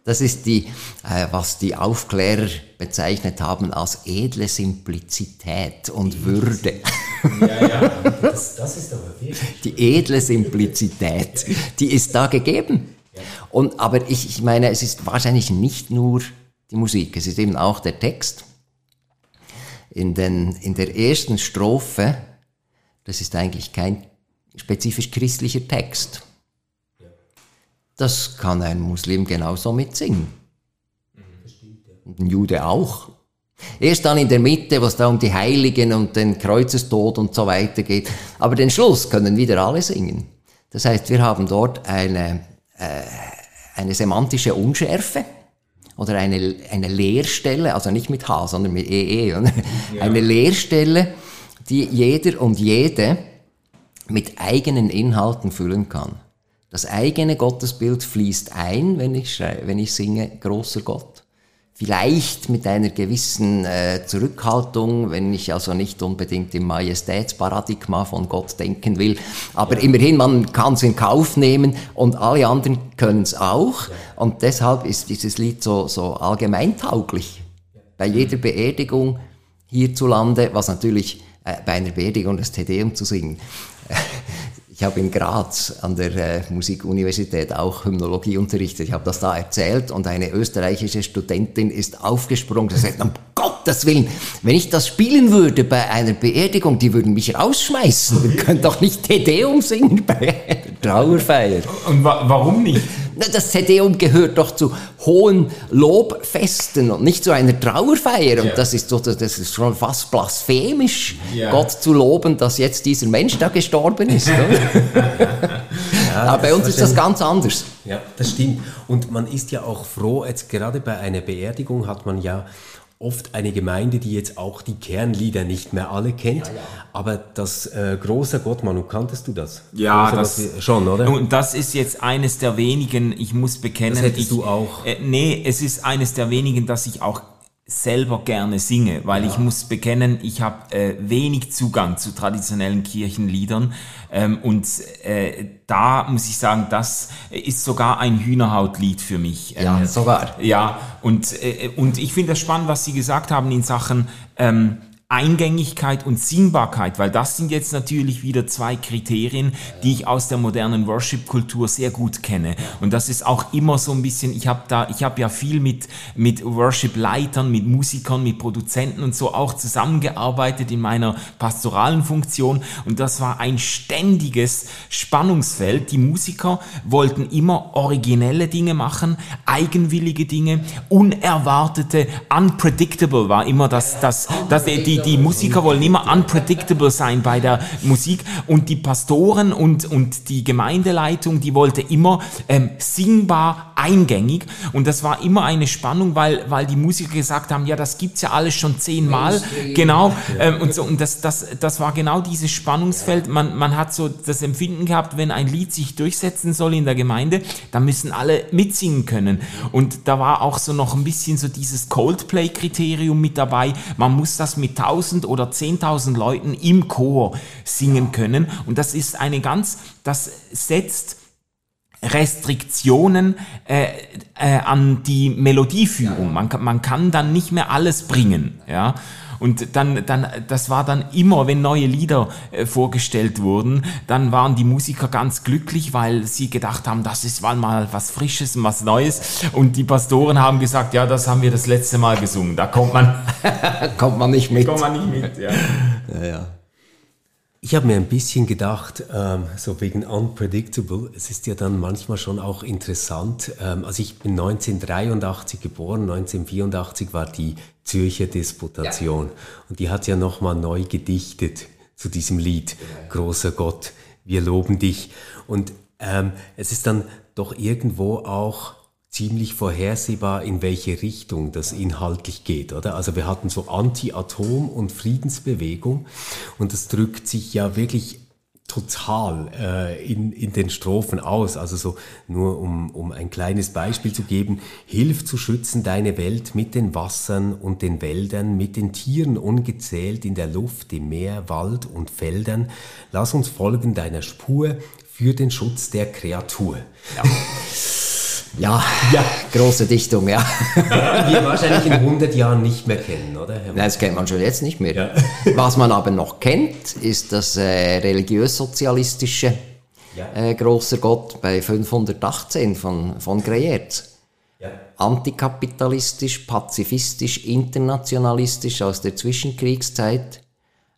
Das ist die, äh, was die Aufklärer bezeichnet haben als edle Simplizität und edle Würde.
Ja, ja, das, das ist aber wirklich.
Die edle Simplizität, die ist da gegeben. Und, aber ich, ich meine, es ist wahrscheinlich nicht nur die Musik, es ist eben auch der Text in, den, in der ersten Strophe, das ist eigentlich kein spezifisch christlicher Text. Das kann ein Muslim genauso mitsingen. Und ein Jude auch. Erst dann in der Mitte, was da um die Heiligen und den Kreuzestod und so weiter geht. Aber den Schluss können wieder alle singen. Das heißt, wir haben dort eine, äh, eine semantische Unschärfe oder eine, eine Leerstelle, also nicht mit H, sondern mit EE, -E, ja. eine Leerstelle, die jeder und jede mit eigenen Inhalten füllen kann. Das eigene Gottesbild fließt ein, wenn ich, wenn ich singe, großer Gott. Vielleicht mit einer gewissen äh, Zurückhaltung, wenn ich also nicht unbedingt im Majestätsparadigma von Gott denken will. Aber immerhin, man kann es in Kauf nehmen und alle anderen können es auch. Und deshalb ist dieses Lied so, so allgemeintauglich. Bei jeder Beerdigung hierzulande, was natürlich äh, bei einer Beerdigung das Tedeum zu singen. Ich habe in Graz an der äh, Musikuniversität auch Hymnologie unterrichtet. Ich habe das da erzählt und eine österreichische Studentin ist aufgesprungen und sagt, um Gottes Willen, wenn ich das spielen würde bei einer Beerdigung, die würden mich rausschmeißen. Wir können doch nicht Tedeum singen bei einer Trauerfeier.
Und wa warum nicht?
Das Tedeum gehört doch zu hohen Lobfesten und nicht zu einer Trauerfeier. Und ja. das, ist so, das ist schon fast blasphemisch, ja. Gott zu loben, dass jetzt dieser Mensch da gestorben ist. Aber bei uns ist das ganz anders.
Ja, das stimmt. Und man ist ja auch froh, jetzt gerade bei einer Beerdigung hat man ja oft eine Gemeinde, die jetzt auch die Kernlieder nicht mehr alle kennt. Ja, ja. Aber das äh, große Gott, Manu, kanntest du das?
Ja, das wir, schon, oder? Und das ist jetzt eines der wenigen, ich muss bekennen. Das
hättest
ich,
du auch.
Äh, nee, es ist eines der wenigen, dass ich auch selber gerne singe, weil ja. ich muss bekennen, ich habe äh, wenig Zugang zu traditionellen Kirchenliedern ähm, und äh, da muss ich sagen, das ist sogar ein Hühnerhautlied für mich.
Ja, ähm, sogar.
Ja, und, äh, und ich finde das spannend, was Sie gesagt haben in Sachen ähm, Eingängigkeit und Singbarkeit, weil das sind jetzt natürlich wieder zwei Kriterien, die ich aus der modernen Worship-Kultur sehr gut kenne. Und das ist auch immer so ein bisschen, ich habe da, ich habe ja viel mit, mit Worship-Leitern, mit Musikern, mit Produzenten und so auch zusammengearbeitet in meiner pastoralen Funktion. Und das war ein ständiges Spannungsfeld. Die Musiker wollten immer originelle Dinge machen, eigenwillige Dinge, unerwartete, unpredictable war immer das, das, das, die, die, Musiker wollen immer unpredictable sein bei der Musik. Und die Pastoren und, und die Gemeindeleitung, die wollte immer ähm, singbar eingängig. Und das war immer eine Spannung, weil, weil die Musiker gesagt haben, ja, das gibt's ja alles schon zehnmal, genau, ähm, und so, und das, das, das war genau dieses Spannungsfeld, man, man hat so das Empfinden gehabt, wenn ein Lied sich durchsetzen soll in der Gemeinde, dann müssen alle mitsingen können. Und da war auch so noch ein bisschen so dieses Coldplay-Kriterium mit dabei, man muss das mit 1000 oder 10.000 Leuten im Chor singen können. Und das ist eine ganz, das setzt Restriktionen äh, äh, an die Melodieführung. Man, man kann dann nicht mehr alles bringen. Ja. Und dann, dann, das war dann immer, wenn neue Lieder äh, vorgestellt wurden, dann waren die Musiker ganz glücklich, weil sie gedacht haben, das ist mal was Frisches und was Neues. Und die Pastoren haben gesagt, ja, das haben wir das letzte Mal gesungen. Da kommt man,
kommt man nicht mit.
Kommt man nicht mit, ja. ja, ja.
Ich habe mir ein bisschen gedacht, ähm, so wegen unpredictable, es ist ja dann manchmal schon auch interessant. Ähm, also ich bin 1983 geboren, 1984 war die Zürcher Disputation. Ja. Und die hat ja nochmal neu gedichtet zu diesem Lied, ja. Großer Gott, wir loben dich. Und ähm, es ist dann doch irgendwo auch ziemlich vorhersehbar, in welche Richtung das inhaltlich geht, oder? Also wir hatten so Anti-Atom- und Friedensbewegung und das drückt sich ja wirklich total äh, in, in den Strophen aus. Also so nur um, um ein kleines Beispiel zu geben. Hilf zu schützen deine Welt mit den Wassern und den Wäldern, mit den Tieren ungezählt in der Luft, im Meer, Wald und Feldern. Lass uns folgen deiner Spur für den Schutz der Kreatur.
Ja. Ja, ja, große Dichtung, ja.
Die wir wahrscheinlich in 100 Jahren nicht mehr kennen, oder?
Nein, das kennt man schon jetzt nicht mehr. Ja. Was man aber noch kennt, ist das äh, religiös-sozialistische ja. äh, Großer Gott bei 518 von, von Greyerz. Ja. Antikapitalistisch, pazifistisch, internationalistisch aus der Zwischenkriegszeit.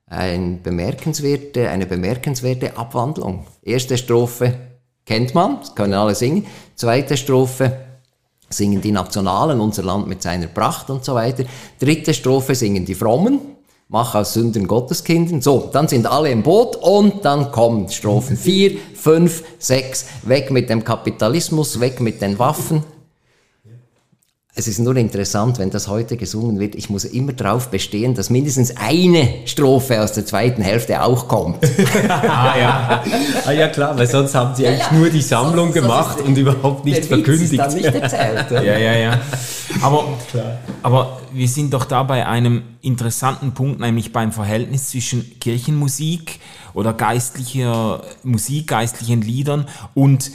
Ein bemerkenswerte, eine bemerkenswerte Abwandlung. Erste Strophe kennt man, das können alle singen. Zweite Strophe singen die Nationalen, unser Land mit seiner Pracht und so weiter. Dritte Strophe singen die Frommen, mach aus Sünden Gotteskinden. So, dann sind alle im Boot und dann kommen Strophen 4, 5, 6, weg mit dem Kapitalismus, weg mit den Waffen. Es ist nur interessant, wenn das heute gesungen wird. Ich muss immer darauf bestehen, dass mindestens eine Strophe aus der zweiten Hälfte auch kommt.
ah, ja. ah ja, klar, weil sonst haben sie eigentlich ja, nur die Sammlung sonst, gemacht sonst und überhaupt nicht verkündigt. Ist dann nicht
erzählt. ja, ja, ja. Aber, aber wir sind doch da bei einem interessanten Punkt, nämlich beim Verhältnis zwischen Kirchenmusik oder geistlicher Musik, geistlichen Liedern und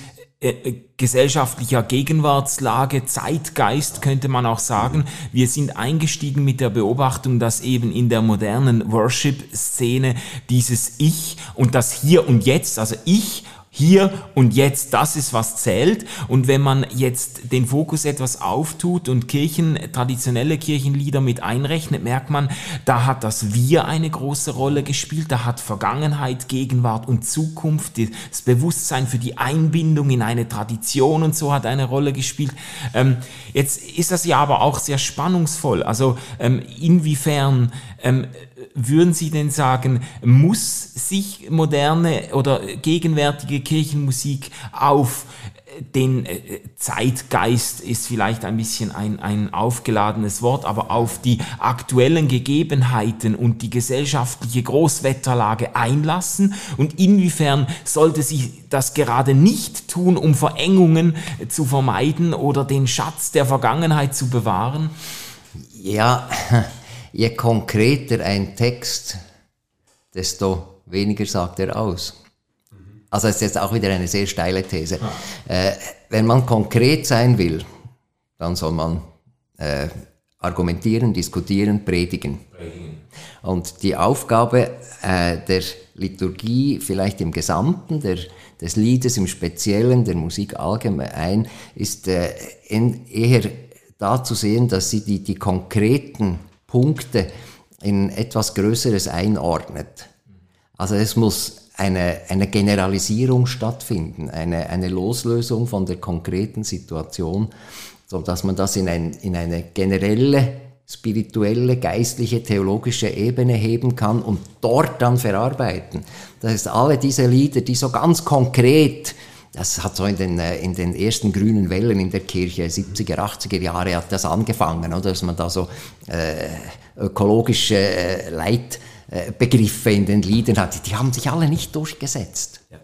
gesellschaftlicher Gegenwartslage, Zeitgeist könnte man auch sagen. Wir sind eingestiegen mit der Beobachtung, dass eben in der modernen Worship-Szene dieses Ich und das Hier und Jetzt, also ich hier und jetzt, das ist was zählt. Und wenn man jetzt den Fokus etwas auftut und Kirchen, traditionelle Kirchenlieder mit einrechnet, merkt man, da hat das Wir eine große Rolle gespielt, da hat Vergangenheit, Gegenwart und Zukunft, das Bewusstsein für die Einbindung in eine Tradition und so hat eine Rolle gespielt. Ähm, jetzt ist das ja aber auch sehr spannungsvoll. Also ähm, inwiefern ähm, würden Sie denn sagen, muss sich moderne oder gegenwärtige Kirchenmusik auf den äh, Zeitgeist ist vielleicht ein bisschen ein, ein aufgeladenes Wort, aber auf die aktuellen Gegebenheiten und die gesellschaftliche Großwetterlage einlassen und inwiefern sollte sich das gerade nicht tun, um Verengungen zu vermeiden oder den Schatz der Vergangenheit zu bewahren?
Ja, je konkreter ein Text, desto weniger sagt er aus. Also das ist jetzt auch wieder eine sehr steile These. Äh, wenn man konkret sein will, dann soll man äh, argumentieren, diskutieren, predigen. predigen. Und die Aufgabe äh, der Liturgie, vielleicht im Gesamten, der, des Liedes im Speziellen, der Musik allgemein, ist äh, eher da zu sehen, dass sie die, die konkreten Punkte in etwas Größeres einordnet. Also es muss eine, eine Generalisierung stattfinden, eine, eine Loslösung von der konkreten Situation, so dass man das in, ein, in eine generelle, spirituelle, geistliche, theologische Ebene heben kann und dort dann verarbeiten. Das heißt, alle diese Lieder, die so ganz konkret das hat so in den, äh, in den ersten grünen Wellen in der Kirche, 70er, 80er Jahre hat das angefangen, oder? dass man da so äh, ökologische äh, Leitbegriffe in den Liedern hat. Die haben sich alle nicht durchgesetzt. Ja.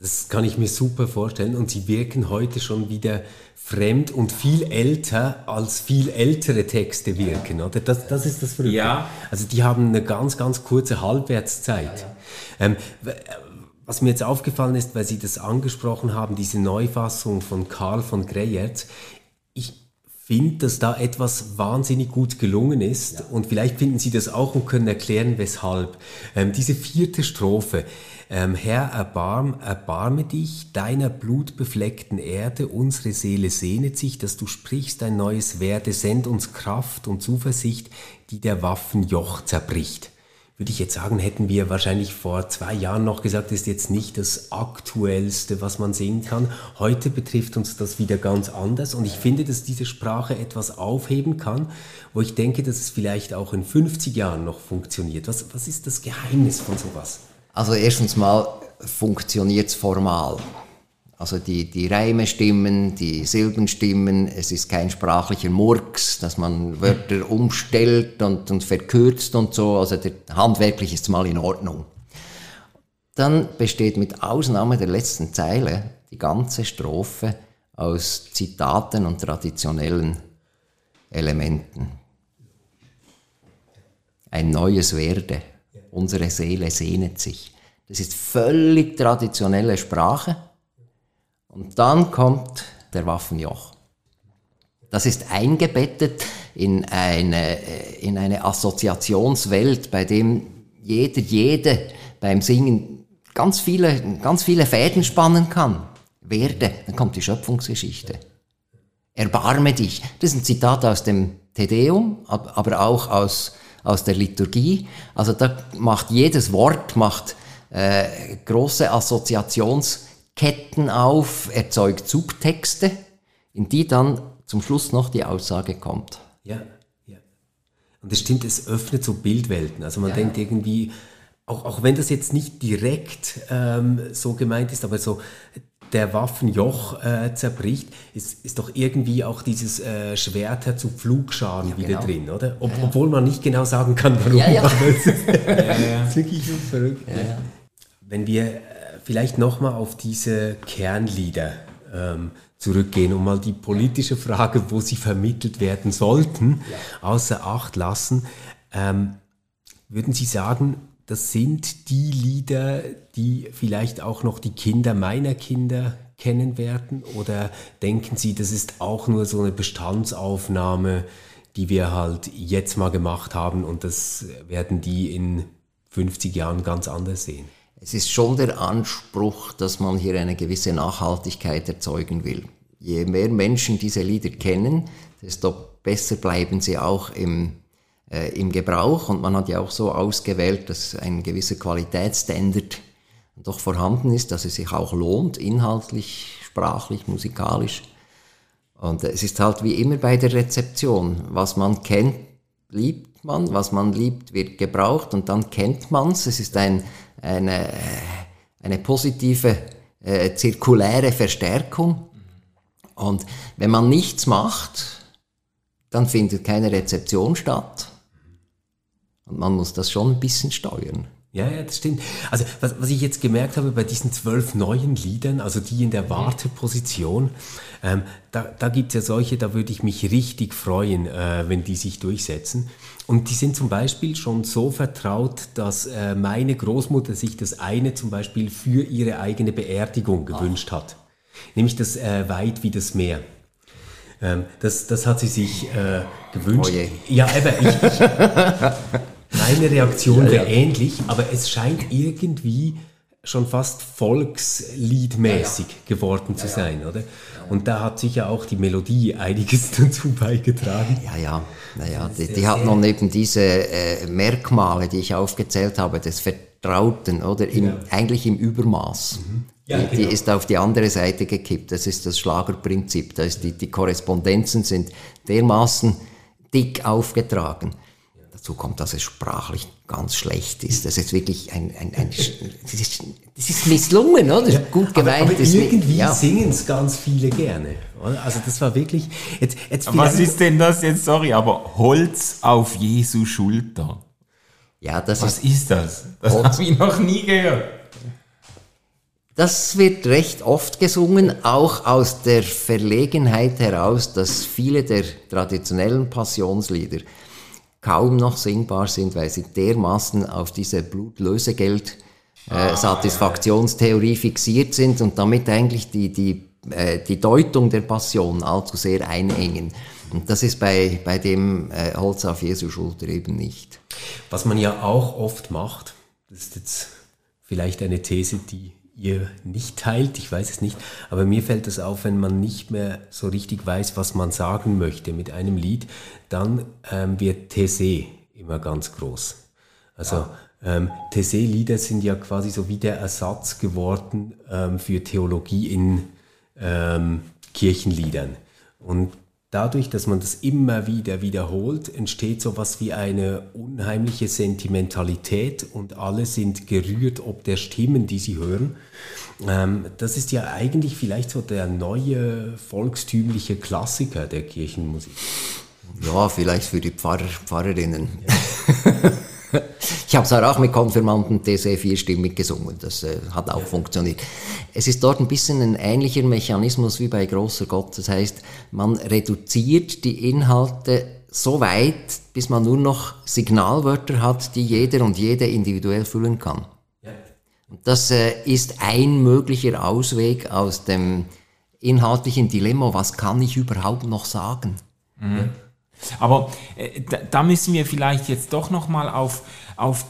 Das kann ich mir super vorstellen und sie wirken heute schon wieder fremd und viel älter als viel ältere Texte wirken, oder? Das, das ist das Verrückte. Ja. Also die haben eine ganz, ganz kurze Halbwertszeit. Ja, ja. Ähm, was mir jetzt aufgefallen ist, weil Sie das angesprochen haben, diese Neufassung von Karl von Greyerz, ich finde, dass da etwas wahnsinnig gut gelungen ist ja. und vielleicht finden Sie das auch und können erklären, weshalb. Ähm, diese vierte Strophe, ähm, Herr, erbarm, erbarme dich deiner blutbefleckten Erde, unsere Seele sehnet sich, dass du sprichst ein neues Werde, send uns Kraft und Zuversicht, die der Waffen Joch zerbricht würde ich jetzt sagen, hätten wir wahrscheinlich vor zwei Jahren noch gesagt, ist jetzt nicht das Aktuellste, was man sehen kann. Heute betrifft uns das wieder ganz anders und ich finde, dass diese Sprache etwas aufheben kann, wo ich denke, dass es vielleicht auch in 50 Jahren noch funktioniert. Was, was ist das Geheimnis von sowas?
Also erstens mal funktioniert es formal. Also die, die Reime stimmen, die Silben stimmen, es ist kein sprachlicher Murks, dass man Wörter umstellt und, und verkürzt und so. Also der, handwerklich ist es mal in Ordnung. Dann besteht mit Ausnahme der letzten Zeile die ganze Strophe aus Zitaten und traditionellen Elementen. Ein neues Werde, unsere Seele sehnet sich. Das ist völlig traditionelle Sprache und dann kommt der Waffenjoch. Das ist eingebettet in eine, in eine Assoziationswelt, bei dem jeder, jede beim Singen ganz viele, ganz viele Fäden spannen kann. Werde, dann kommt die Schöpfungsgeschichte. Erbarme dich. Das ist ein Zitat aus dem Tedeum, aber auch aus, aus der Liturgie. Also da macht jedes Wort macht äh, große Assoziations Ketten auf, erzeugt Subtexte, in die dann zum Schluss noch die Aussage kommt.
Ja, ja. Und es stimmt, es öffnet so Bildwelten. Also man ja. denkt irgendwie, auch, auch wenn das jetzt nicht direkt ähm, so gemeint ist, aber so der Waffenjoch äh, zerbricht, ist, ist doch irgendwie auch dieses äh, Schwerter zu Pflugscharen ja, wieder genau. drin, oder? Ob, ja, ja. Obwohl man nicht genau sagen kann, warum. Ja, ja. Es ist, ist wirklich so verrückt. Wenn wir vielleicht nochmal auf diese Kernlieder ähm, zurückgehen und mal die politische Frage, wo sie vermittelt werden sollten, außer Acht lassen. Ähm, würden Sie sagen, das sind die Lieder, die vielleicht auch noch die Kinder meiner Kinder kennen werden? Oder denken Sie, das ist auch nur so eine Bestandsaufnahme, die wir halt jetzt mal gemacht haben und das werden die in 50 Jahren ganz anders sehen?
Es ist schon der Anspruch, dass man hier eine gewisse Nachhaltigkeit erzeugen will. Je mehr Menschen diese Lieder kennen, desto besser bleiben sie auch im äh, im Gebrauch und man hat ja auch so ausgewählt, dass ein gewisser Qualitätsstandard doch vorhanden ist, dass es sich auch lohnt, inhaltlich, sprachlich, musikalisch. Und es ist halt wie immer bei der Rezeption, was man kennt, liebt man, was man liebt, wird gebraucht und dann kennt man es. Es ist ein, eine, eine positive, äh, zirkuläre Verstärkung. Und wenn man nichts macht, dann findet keine Rezeption statt. Und man muss das schon ein bisschen steuern.
Ja, ja, das stimmt. Also was, was ich jetzt gemerkt habe bei diesen zwölf neuen Liedern, also die in der Warteposition, ähm, da, da gibt es ja solche, da würde ich mich richtig freuen, äh, wenn die sich durchsetzen. Und die sind zum Beispiel schon so vertraut, dass äh, meine Großmutter sich das eine zum Beispiel für ihre eigene Beerdigung gewünscht hat. Nämlich das äh, Weit wie das Meer. Ähm, das, das hat sie sich äh, gewünscht. Oh je. Ja, aber ich, ich Meine Reaktion ja, wäre ja. ähnlich, aber es scheint irgendwie schon fast volksliedmäßig ja, geworden zu sein, oder? Und da hat sicher auch die Melodie einiges dazu beigetragen.
Ja, ja, naja, die, die hat noch neben diese äh, Merkmale, die ich aufgezählt habe, des Vertrauten, oder? Im, Eigentlich im Übermaß. Mhm. Ja, die, genau. die, ist auf die andere Seite gekippt. Das ist das Schlagerprinzip. Da ist die, die Korrespondenzen sind dermaßen dick aufgetragen. Dazu kommt, dass es sprachlich ganz schlecht ist. Das ist wirklich ein, ein, ein das, ist, das ist misslungen, oder? Ja, Gut gemeint. Aber,
aber irgendwie ja. singen es ganz viele gerne. Also das war wirklich.
Jetzt, jetzt Was ist denn das jetzt? Sorry, aber Holz auf Jesu Schulter. Ja, das Was ist, ist das? Das habe ich noch nie gehört.
Das wird recht oft gesungen, auch aus der Verlegenheit heraus, dass viele der traditionellen Passionslieder kaum noch singbar sind, weil sie dermaßen auf diese Blutlösegeld äh, Satisfaktionstheorie fixiert sind und damit eigentlich die, die, äh, die Deutung der Passion allzu sehr einengen. Und das ist bei, bei dem äh, Holz auf Jesu Schulter eben nicht.
Was man ja auch oft macht, das ist jetzt vielleicht eine These, die ihr nicht teilt, ich weiß es nicht, aber mir fällt es auf, wenn man nicht mehr so richtig weiß, was man sagen möchte mit einem Lied, dann ähm, wird Tese immer ganz groß. Also ja. ähm, Tese-Lieder sind ja quasi so wie der Ersatz geworden ähm, für Theologie in ähm, Kirchenliedern. Und dadurch, dass man das immer wieder wiederholt, entsteht so was wie eine unheimliche Sentimentalität und alle sind gerührt ob der Stimmen, die sie hören. Ähm, das ist ja eigentlich vielleicht so der neue volkstümliche Klassiker der Kirchenmusik.
Ja, vielleicht für die Pfarrer, Pfarrerinnen. Ja. Ich habe es auch mit Konfirmanden TC vierstimmig gesungen, das äh, hat auch funktioniert. Es ist dort ein bisschen ein ähnlicher Mechanismus wie bei Großer Gott. Das heißt, man reduziert die Inhalte so weit, bis man nur noch Signalwörter hat, die jeder und jede individuell füllen kann. Ja. Und das äh, ist ein möglicher Ausweg aus dem inhaltlichen Dilemma, was kann ich überhaupt noch sagen?
Mhm. Aber äh, da, da, müssen wir vielleicht jetzt doch nochmal auf, auf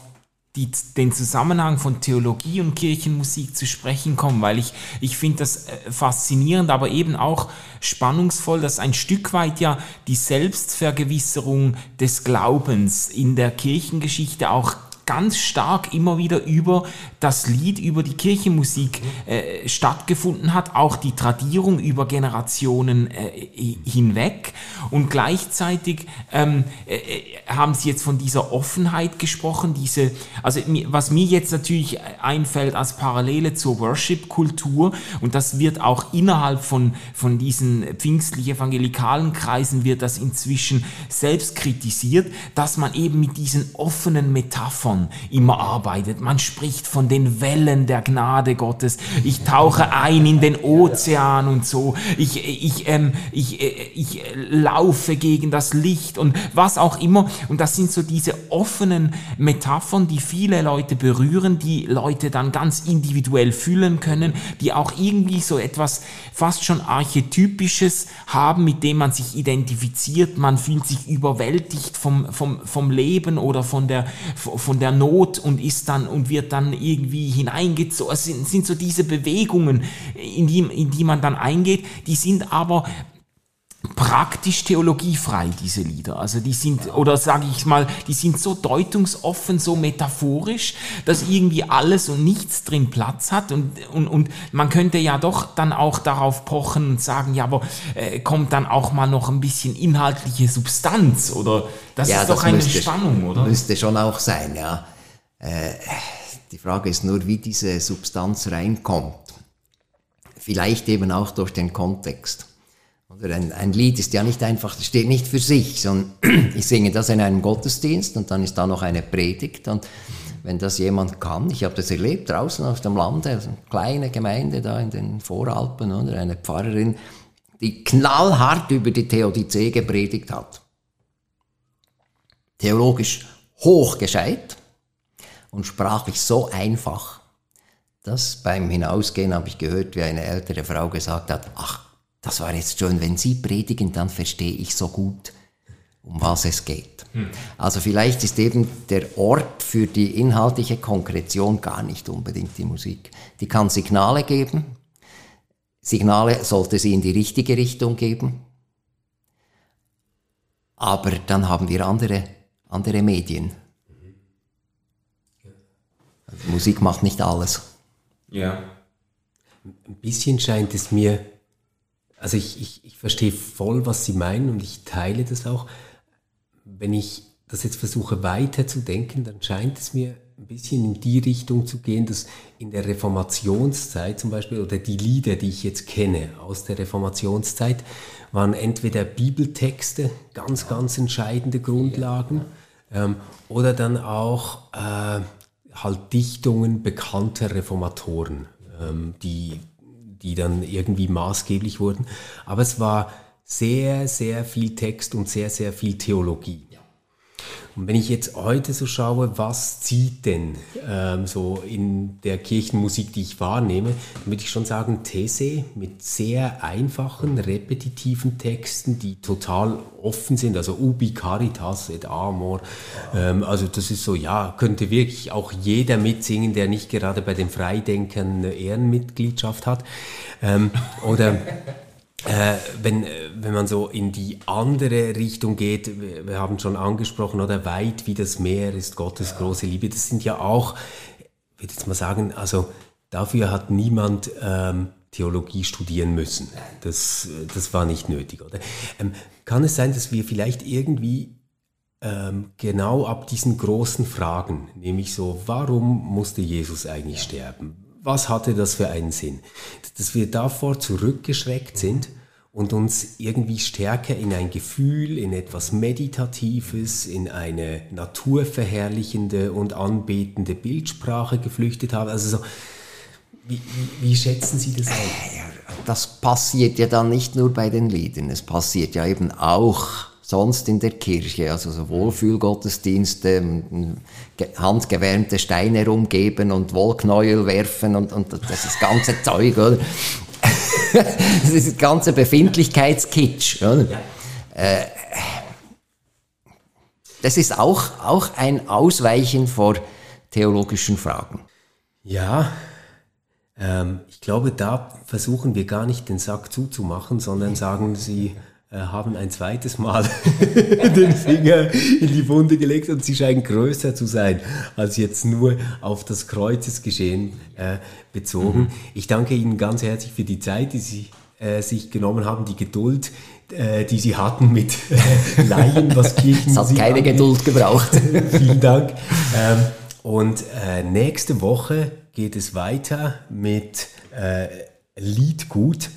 die, den Zusammenhang von Theologie und Kirchenmusik zu sprechen kommen, weil ich, ich finde das äh, faszinierend, aber eben auch spannungsvoll, dass ein Stück weit ja die Selbstvergewisserung des Glaubens in der Kirchengeschichte auch ganz stark immer wieder über das Lied, über die Kirchenmusik äh, stattgefunden hat, auch die Tradierung über Generationen äh, hinweg. Und gleichzeitig ähm, äh, äh, haben Sie jetzt von dieser Offenheit gesprochen, diese, also was mir jetzt natürlich einfällt als Parallele zur Worship-Kultur, und das wird auch innerhalb von, von diesen pfingstlich-evangelikalen Kreisen wird das inzwischen selbst kritisiert, dass man eben mit diesen offenen Metaphern immer arbeitet. Man spricht von den Wellen der Gnade Gottes. Ich tauche ein in den Ozean und so. Ich, ich, ähm, ich, äh, ich laufe gegen das Licht und was auch immer. Und das sind so diese offenen Metaphern, die viele Leute berühren, die Leute dann ganz individuell fühlen können, die auch irgendwie so etwas fast schon Archetypisches haben, mit dem man sich identifiziert. Man fühlt sich überwältigt vom, vom, vom Leben oder von der, von der Not und ist dann und wird dann irgendwie hineingezogen. Es sind, sind so diese Bewegungen, in die, in die man dann eingeht, die sind aber praktisch theologiefrei, diese Lieder. Also die sind, oder sage ich mal, die sind so deutungsoffen, so metaphorisch, dass irgendwie alles und nichts drin Platz hat. Und, und, und man könnte ja doch dann auch darauf pochen und sagen, ja, aber äh, kommt dann auch mal noch ein bisschen inhaltliche Substanz, oder? Das ja, ist doch eine müsste, Spannung, oder?
Müsste schon auch sein, ja. Äh, die Frage ist nur, wie diese Substanz reinkommt. Vielleicht eben auch durch den Kontext. Oder ein, ein Lied ist ja nicht einfach, steht nicht für sich, sondern ich singe das in einem Gottesdienst und dann ist da noch eine Predigt und wenn das jemand kann, ich habe das erlebt draußen auf dem Lande, also eine kleine Gemeinde da in den Voralpen, oder eine Pfarrerin, die knallhart über die Theodizee gepredigt hat. Theologisch hochgescheit und sprachlich so einfach, dass beim Hinausgehen habe ich gehört, wie eine ältere Frau gesagt hat, ach, das war jetzt schön, wenn Sie predigen, dann verstehe ich so gut, um was es geht. Hm. Also vielleicht ist eben der Ort für die inhaltliche Konkretion gar nicht unbedingt die Musik. Die kann Signale geben. Signale sollte sie in die richtige Richtung geben. Aber dann haben wir andere, andere Medien. Also Musik macht nicht alles.
Ja. Ein bisschen scheint es mir also ich, ich, ich verstehe voll, was Sie meinen und ich teile das auch. Wenn ich das jetzt versuche weiterzudenken, dann scheint es mir ein bisschen in die Richtung zu gehen, dass in der Reformationszeit zum Beispiel oder die Lieder, die ich jetzt kenne aus der Reformationszeit, waren entweder Bibeltexte, ganz, ganz entscheidende Grundlagen, ähm, oder dann auch äh, halt Dichtungen bekannter Reformatoren, ähm, die die dann irgendwie maßgeblich wurden. Aber es war sehr, sehr viel Text und sehr, sehr viel Theologie. Und wenn ich jetzt heute so schaue, was zieht denn ähm, so in der Kirchenmusik, die ich wahrnehme, dann würde ich schon sagen, These mit sehr einfachen, repetitiven Texten, die total offen sind, also ubi caritas et amor. Ähm, also das ist so, ja, könnte wirklich auch jeder mitsingen, der nicht gerade bei den Freidenkern eine Ehrenmitgliedschaft hat. Ähm, oder äh, wenn, wenn man so in die andere Richtung geht, wir haben schon angesprochen, oder weit wie das Meer ist Gottes große Liebe, das sind ja auch, ich würde jetzt mal sagen, also dafür hat niemand ähm, Theologie studieren müssen. Das, das war nicht nötig, oder? Ähm, kann es sein, dass wir vielleicht irgendwie ähm, genau ab diesen großen Fragen, nämlich so, warum musste Jesus eigentlich sterben? Was hatte das für einen Sinn? Dass wir davor zurückgeschreckt sind und uns irgendwie stärker in ein Gefühl, in etwas Meditatives, in eine naturverherrlichende und anbetende Bildsprache geflüchtet haben. Also so, wie, wie, schätzen Sie das ein?
Das passiert ja dann nicht nur bei den Liedern, es passiert ja eben auch sonst in der Kirche, also so Wohlfühlgottesdienste, handgewärmte Steine rumgeben und Wollknäuel werfen und, und das, das ganze Zeug, oder? das ist das ganze Befindlichkeitskitsch, oder? Äh, das ist auch, auch ein Ausweichen vor theologischen Fragen.
Ja, ähm, ich glaube, da versuchen wir gar nicht den Sack zuzumachen, sondern sagen Sie, haben ein zweites Mal den Finger in die Wunde gelegt und sie scheinen größer zu sein als jetzt nur auf das Kreuzesgeschehen äh, bezogen. Mhm. Ich danke Ihnen ganz herzlich für die Zeit, die Sie äh, sich genommen haben, die Geduld, äh, die Sie hatten mit äh, Laien, was Kirchen.
Es hat keine angeht. Geduld gebraucht.
Vielen Dank. Ähm, und äh, nächste Woche geht es weiter mit äh, Liedgut,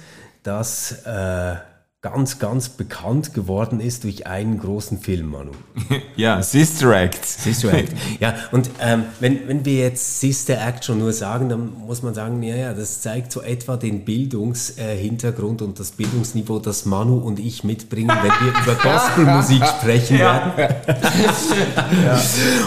das äh, ganz, ganz bekannt geworden ist durch einen großen Film, Manu.
ja, Sister Act.
Sister Act. Ja, und ähm, wenn, wenn wir jetzt Sister Act schon nur sagen, dann muss man sagen, ja, ja, das zeigt so etwa den Bildungshintergrund äh, und das Bildungsniveau, das Manu und ich mitbringen, wenn wir über Gospelmusik sprechen werden. ja.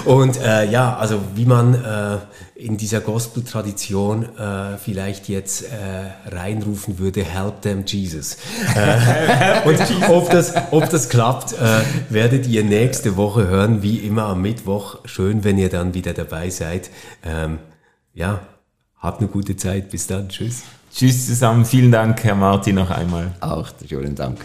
Und äh, ja, also wie man äh, in dieser Gospel-Tradition äh, vielleicht jetzt äh, reinrufen würde, Help them Jesus. Äh, und ob das, ob das klappt, äh, werdet ihr nächste Woche hören, wie immer am Mittwoch. Schön, wenn ihr dann wieder dabei seid. Ähm, ja, habt eine gute Zeit. Bis dann. Tschüss.
Tschüss zusammen. Vielen Dank, Herr Martin, noch einmal.
Auch, schönen Dank.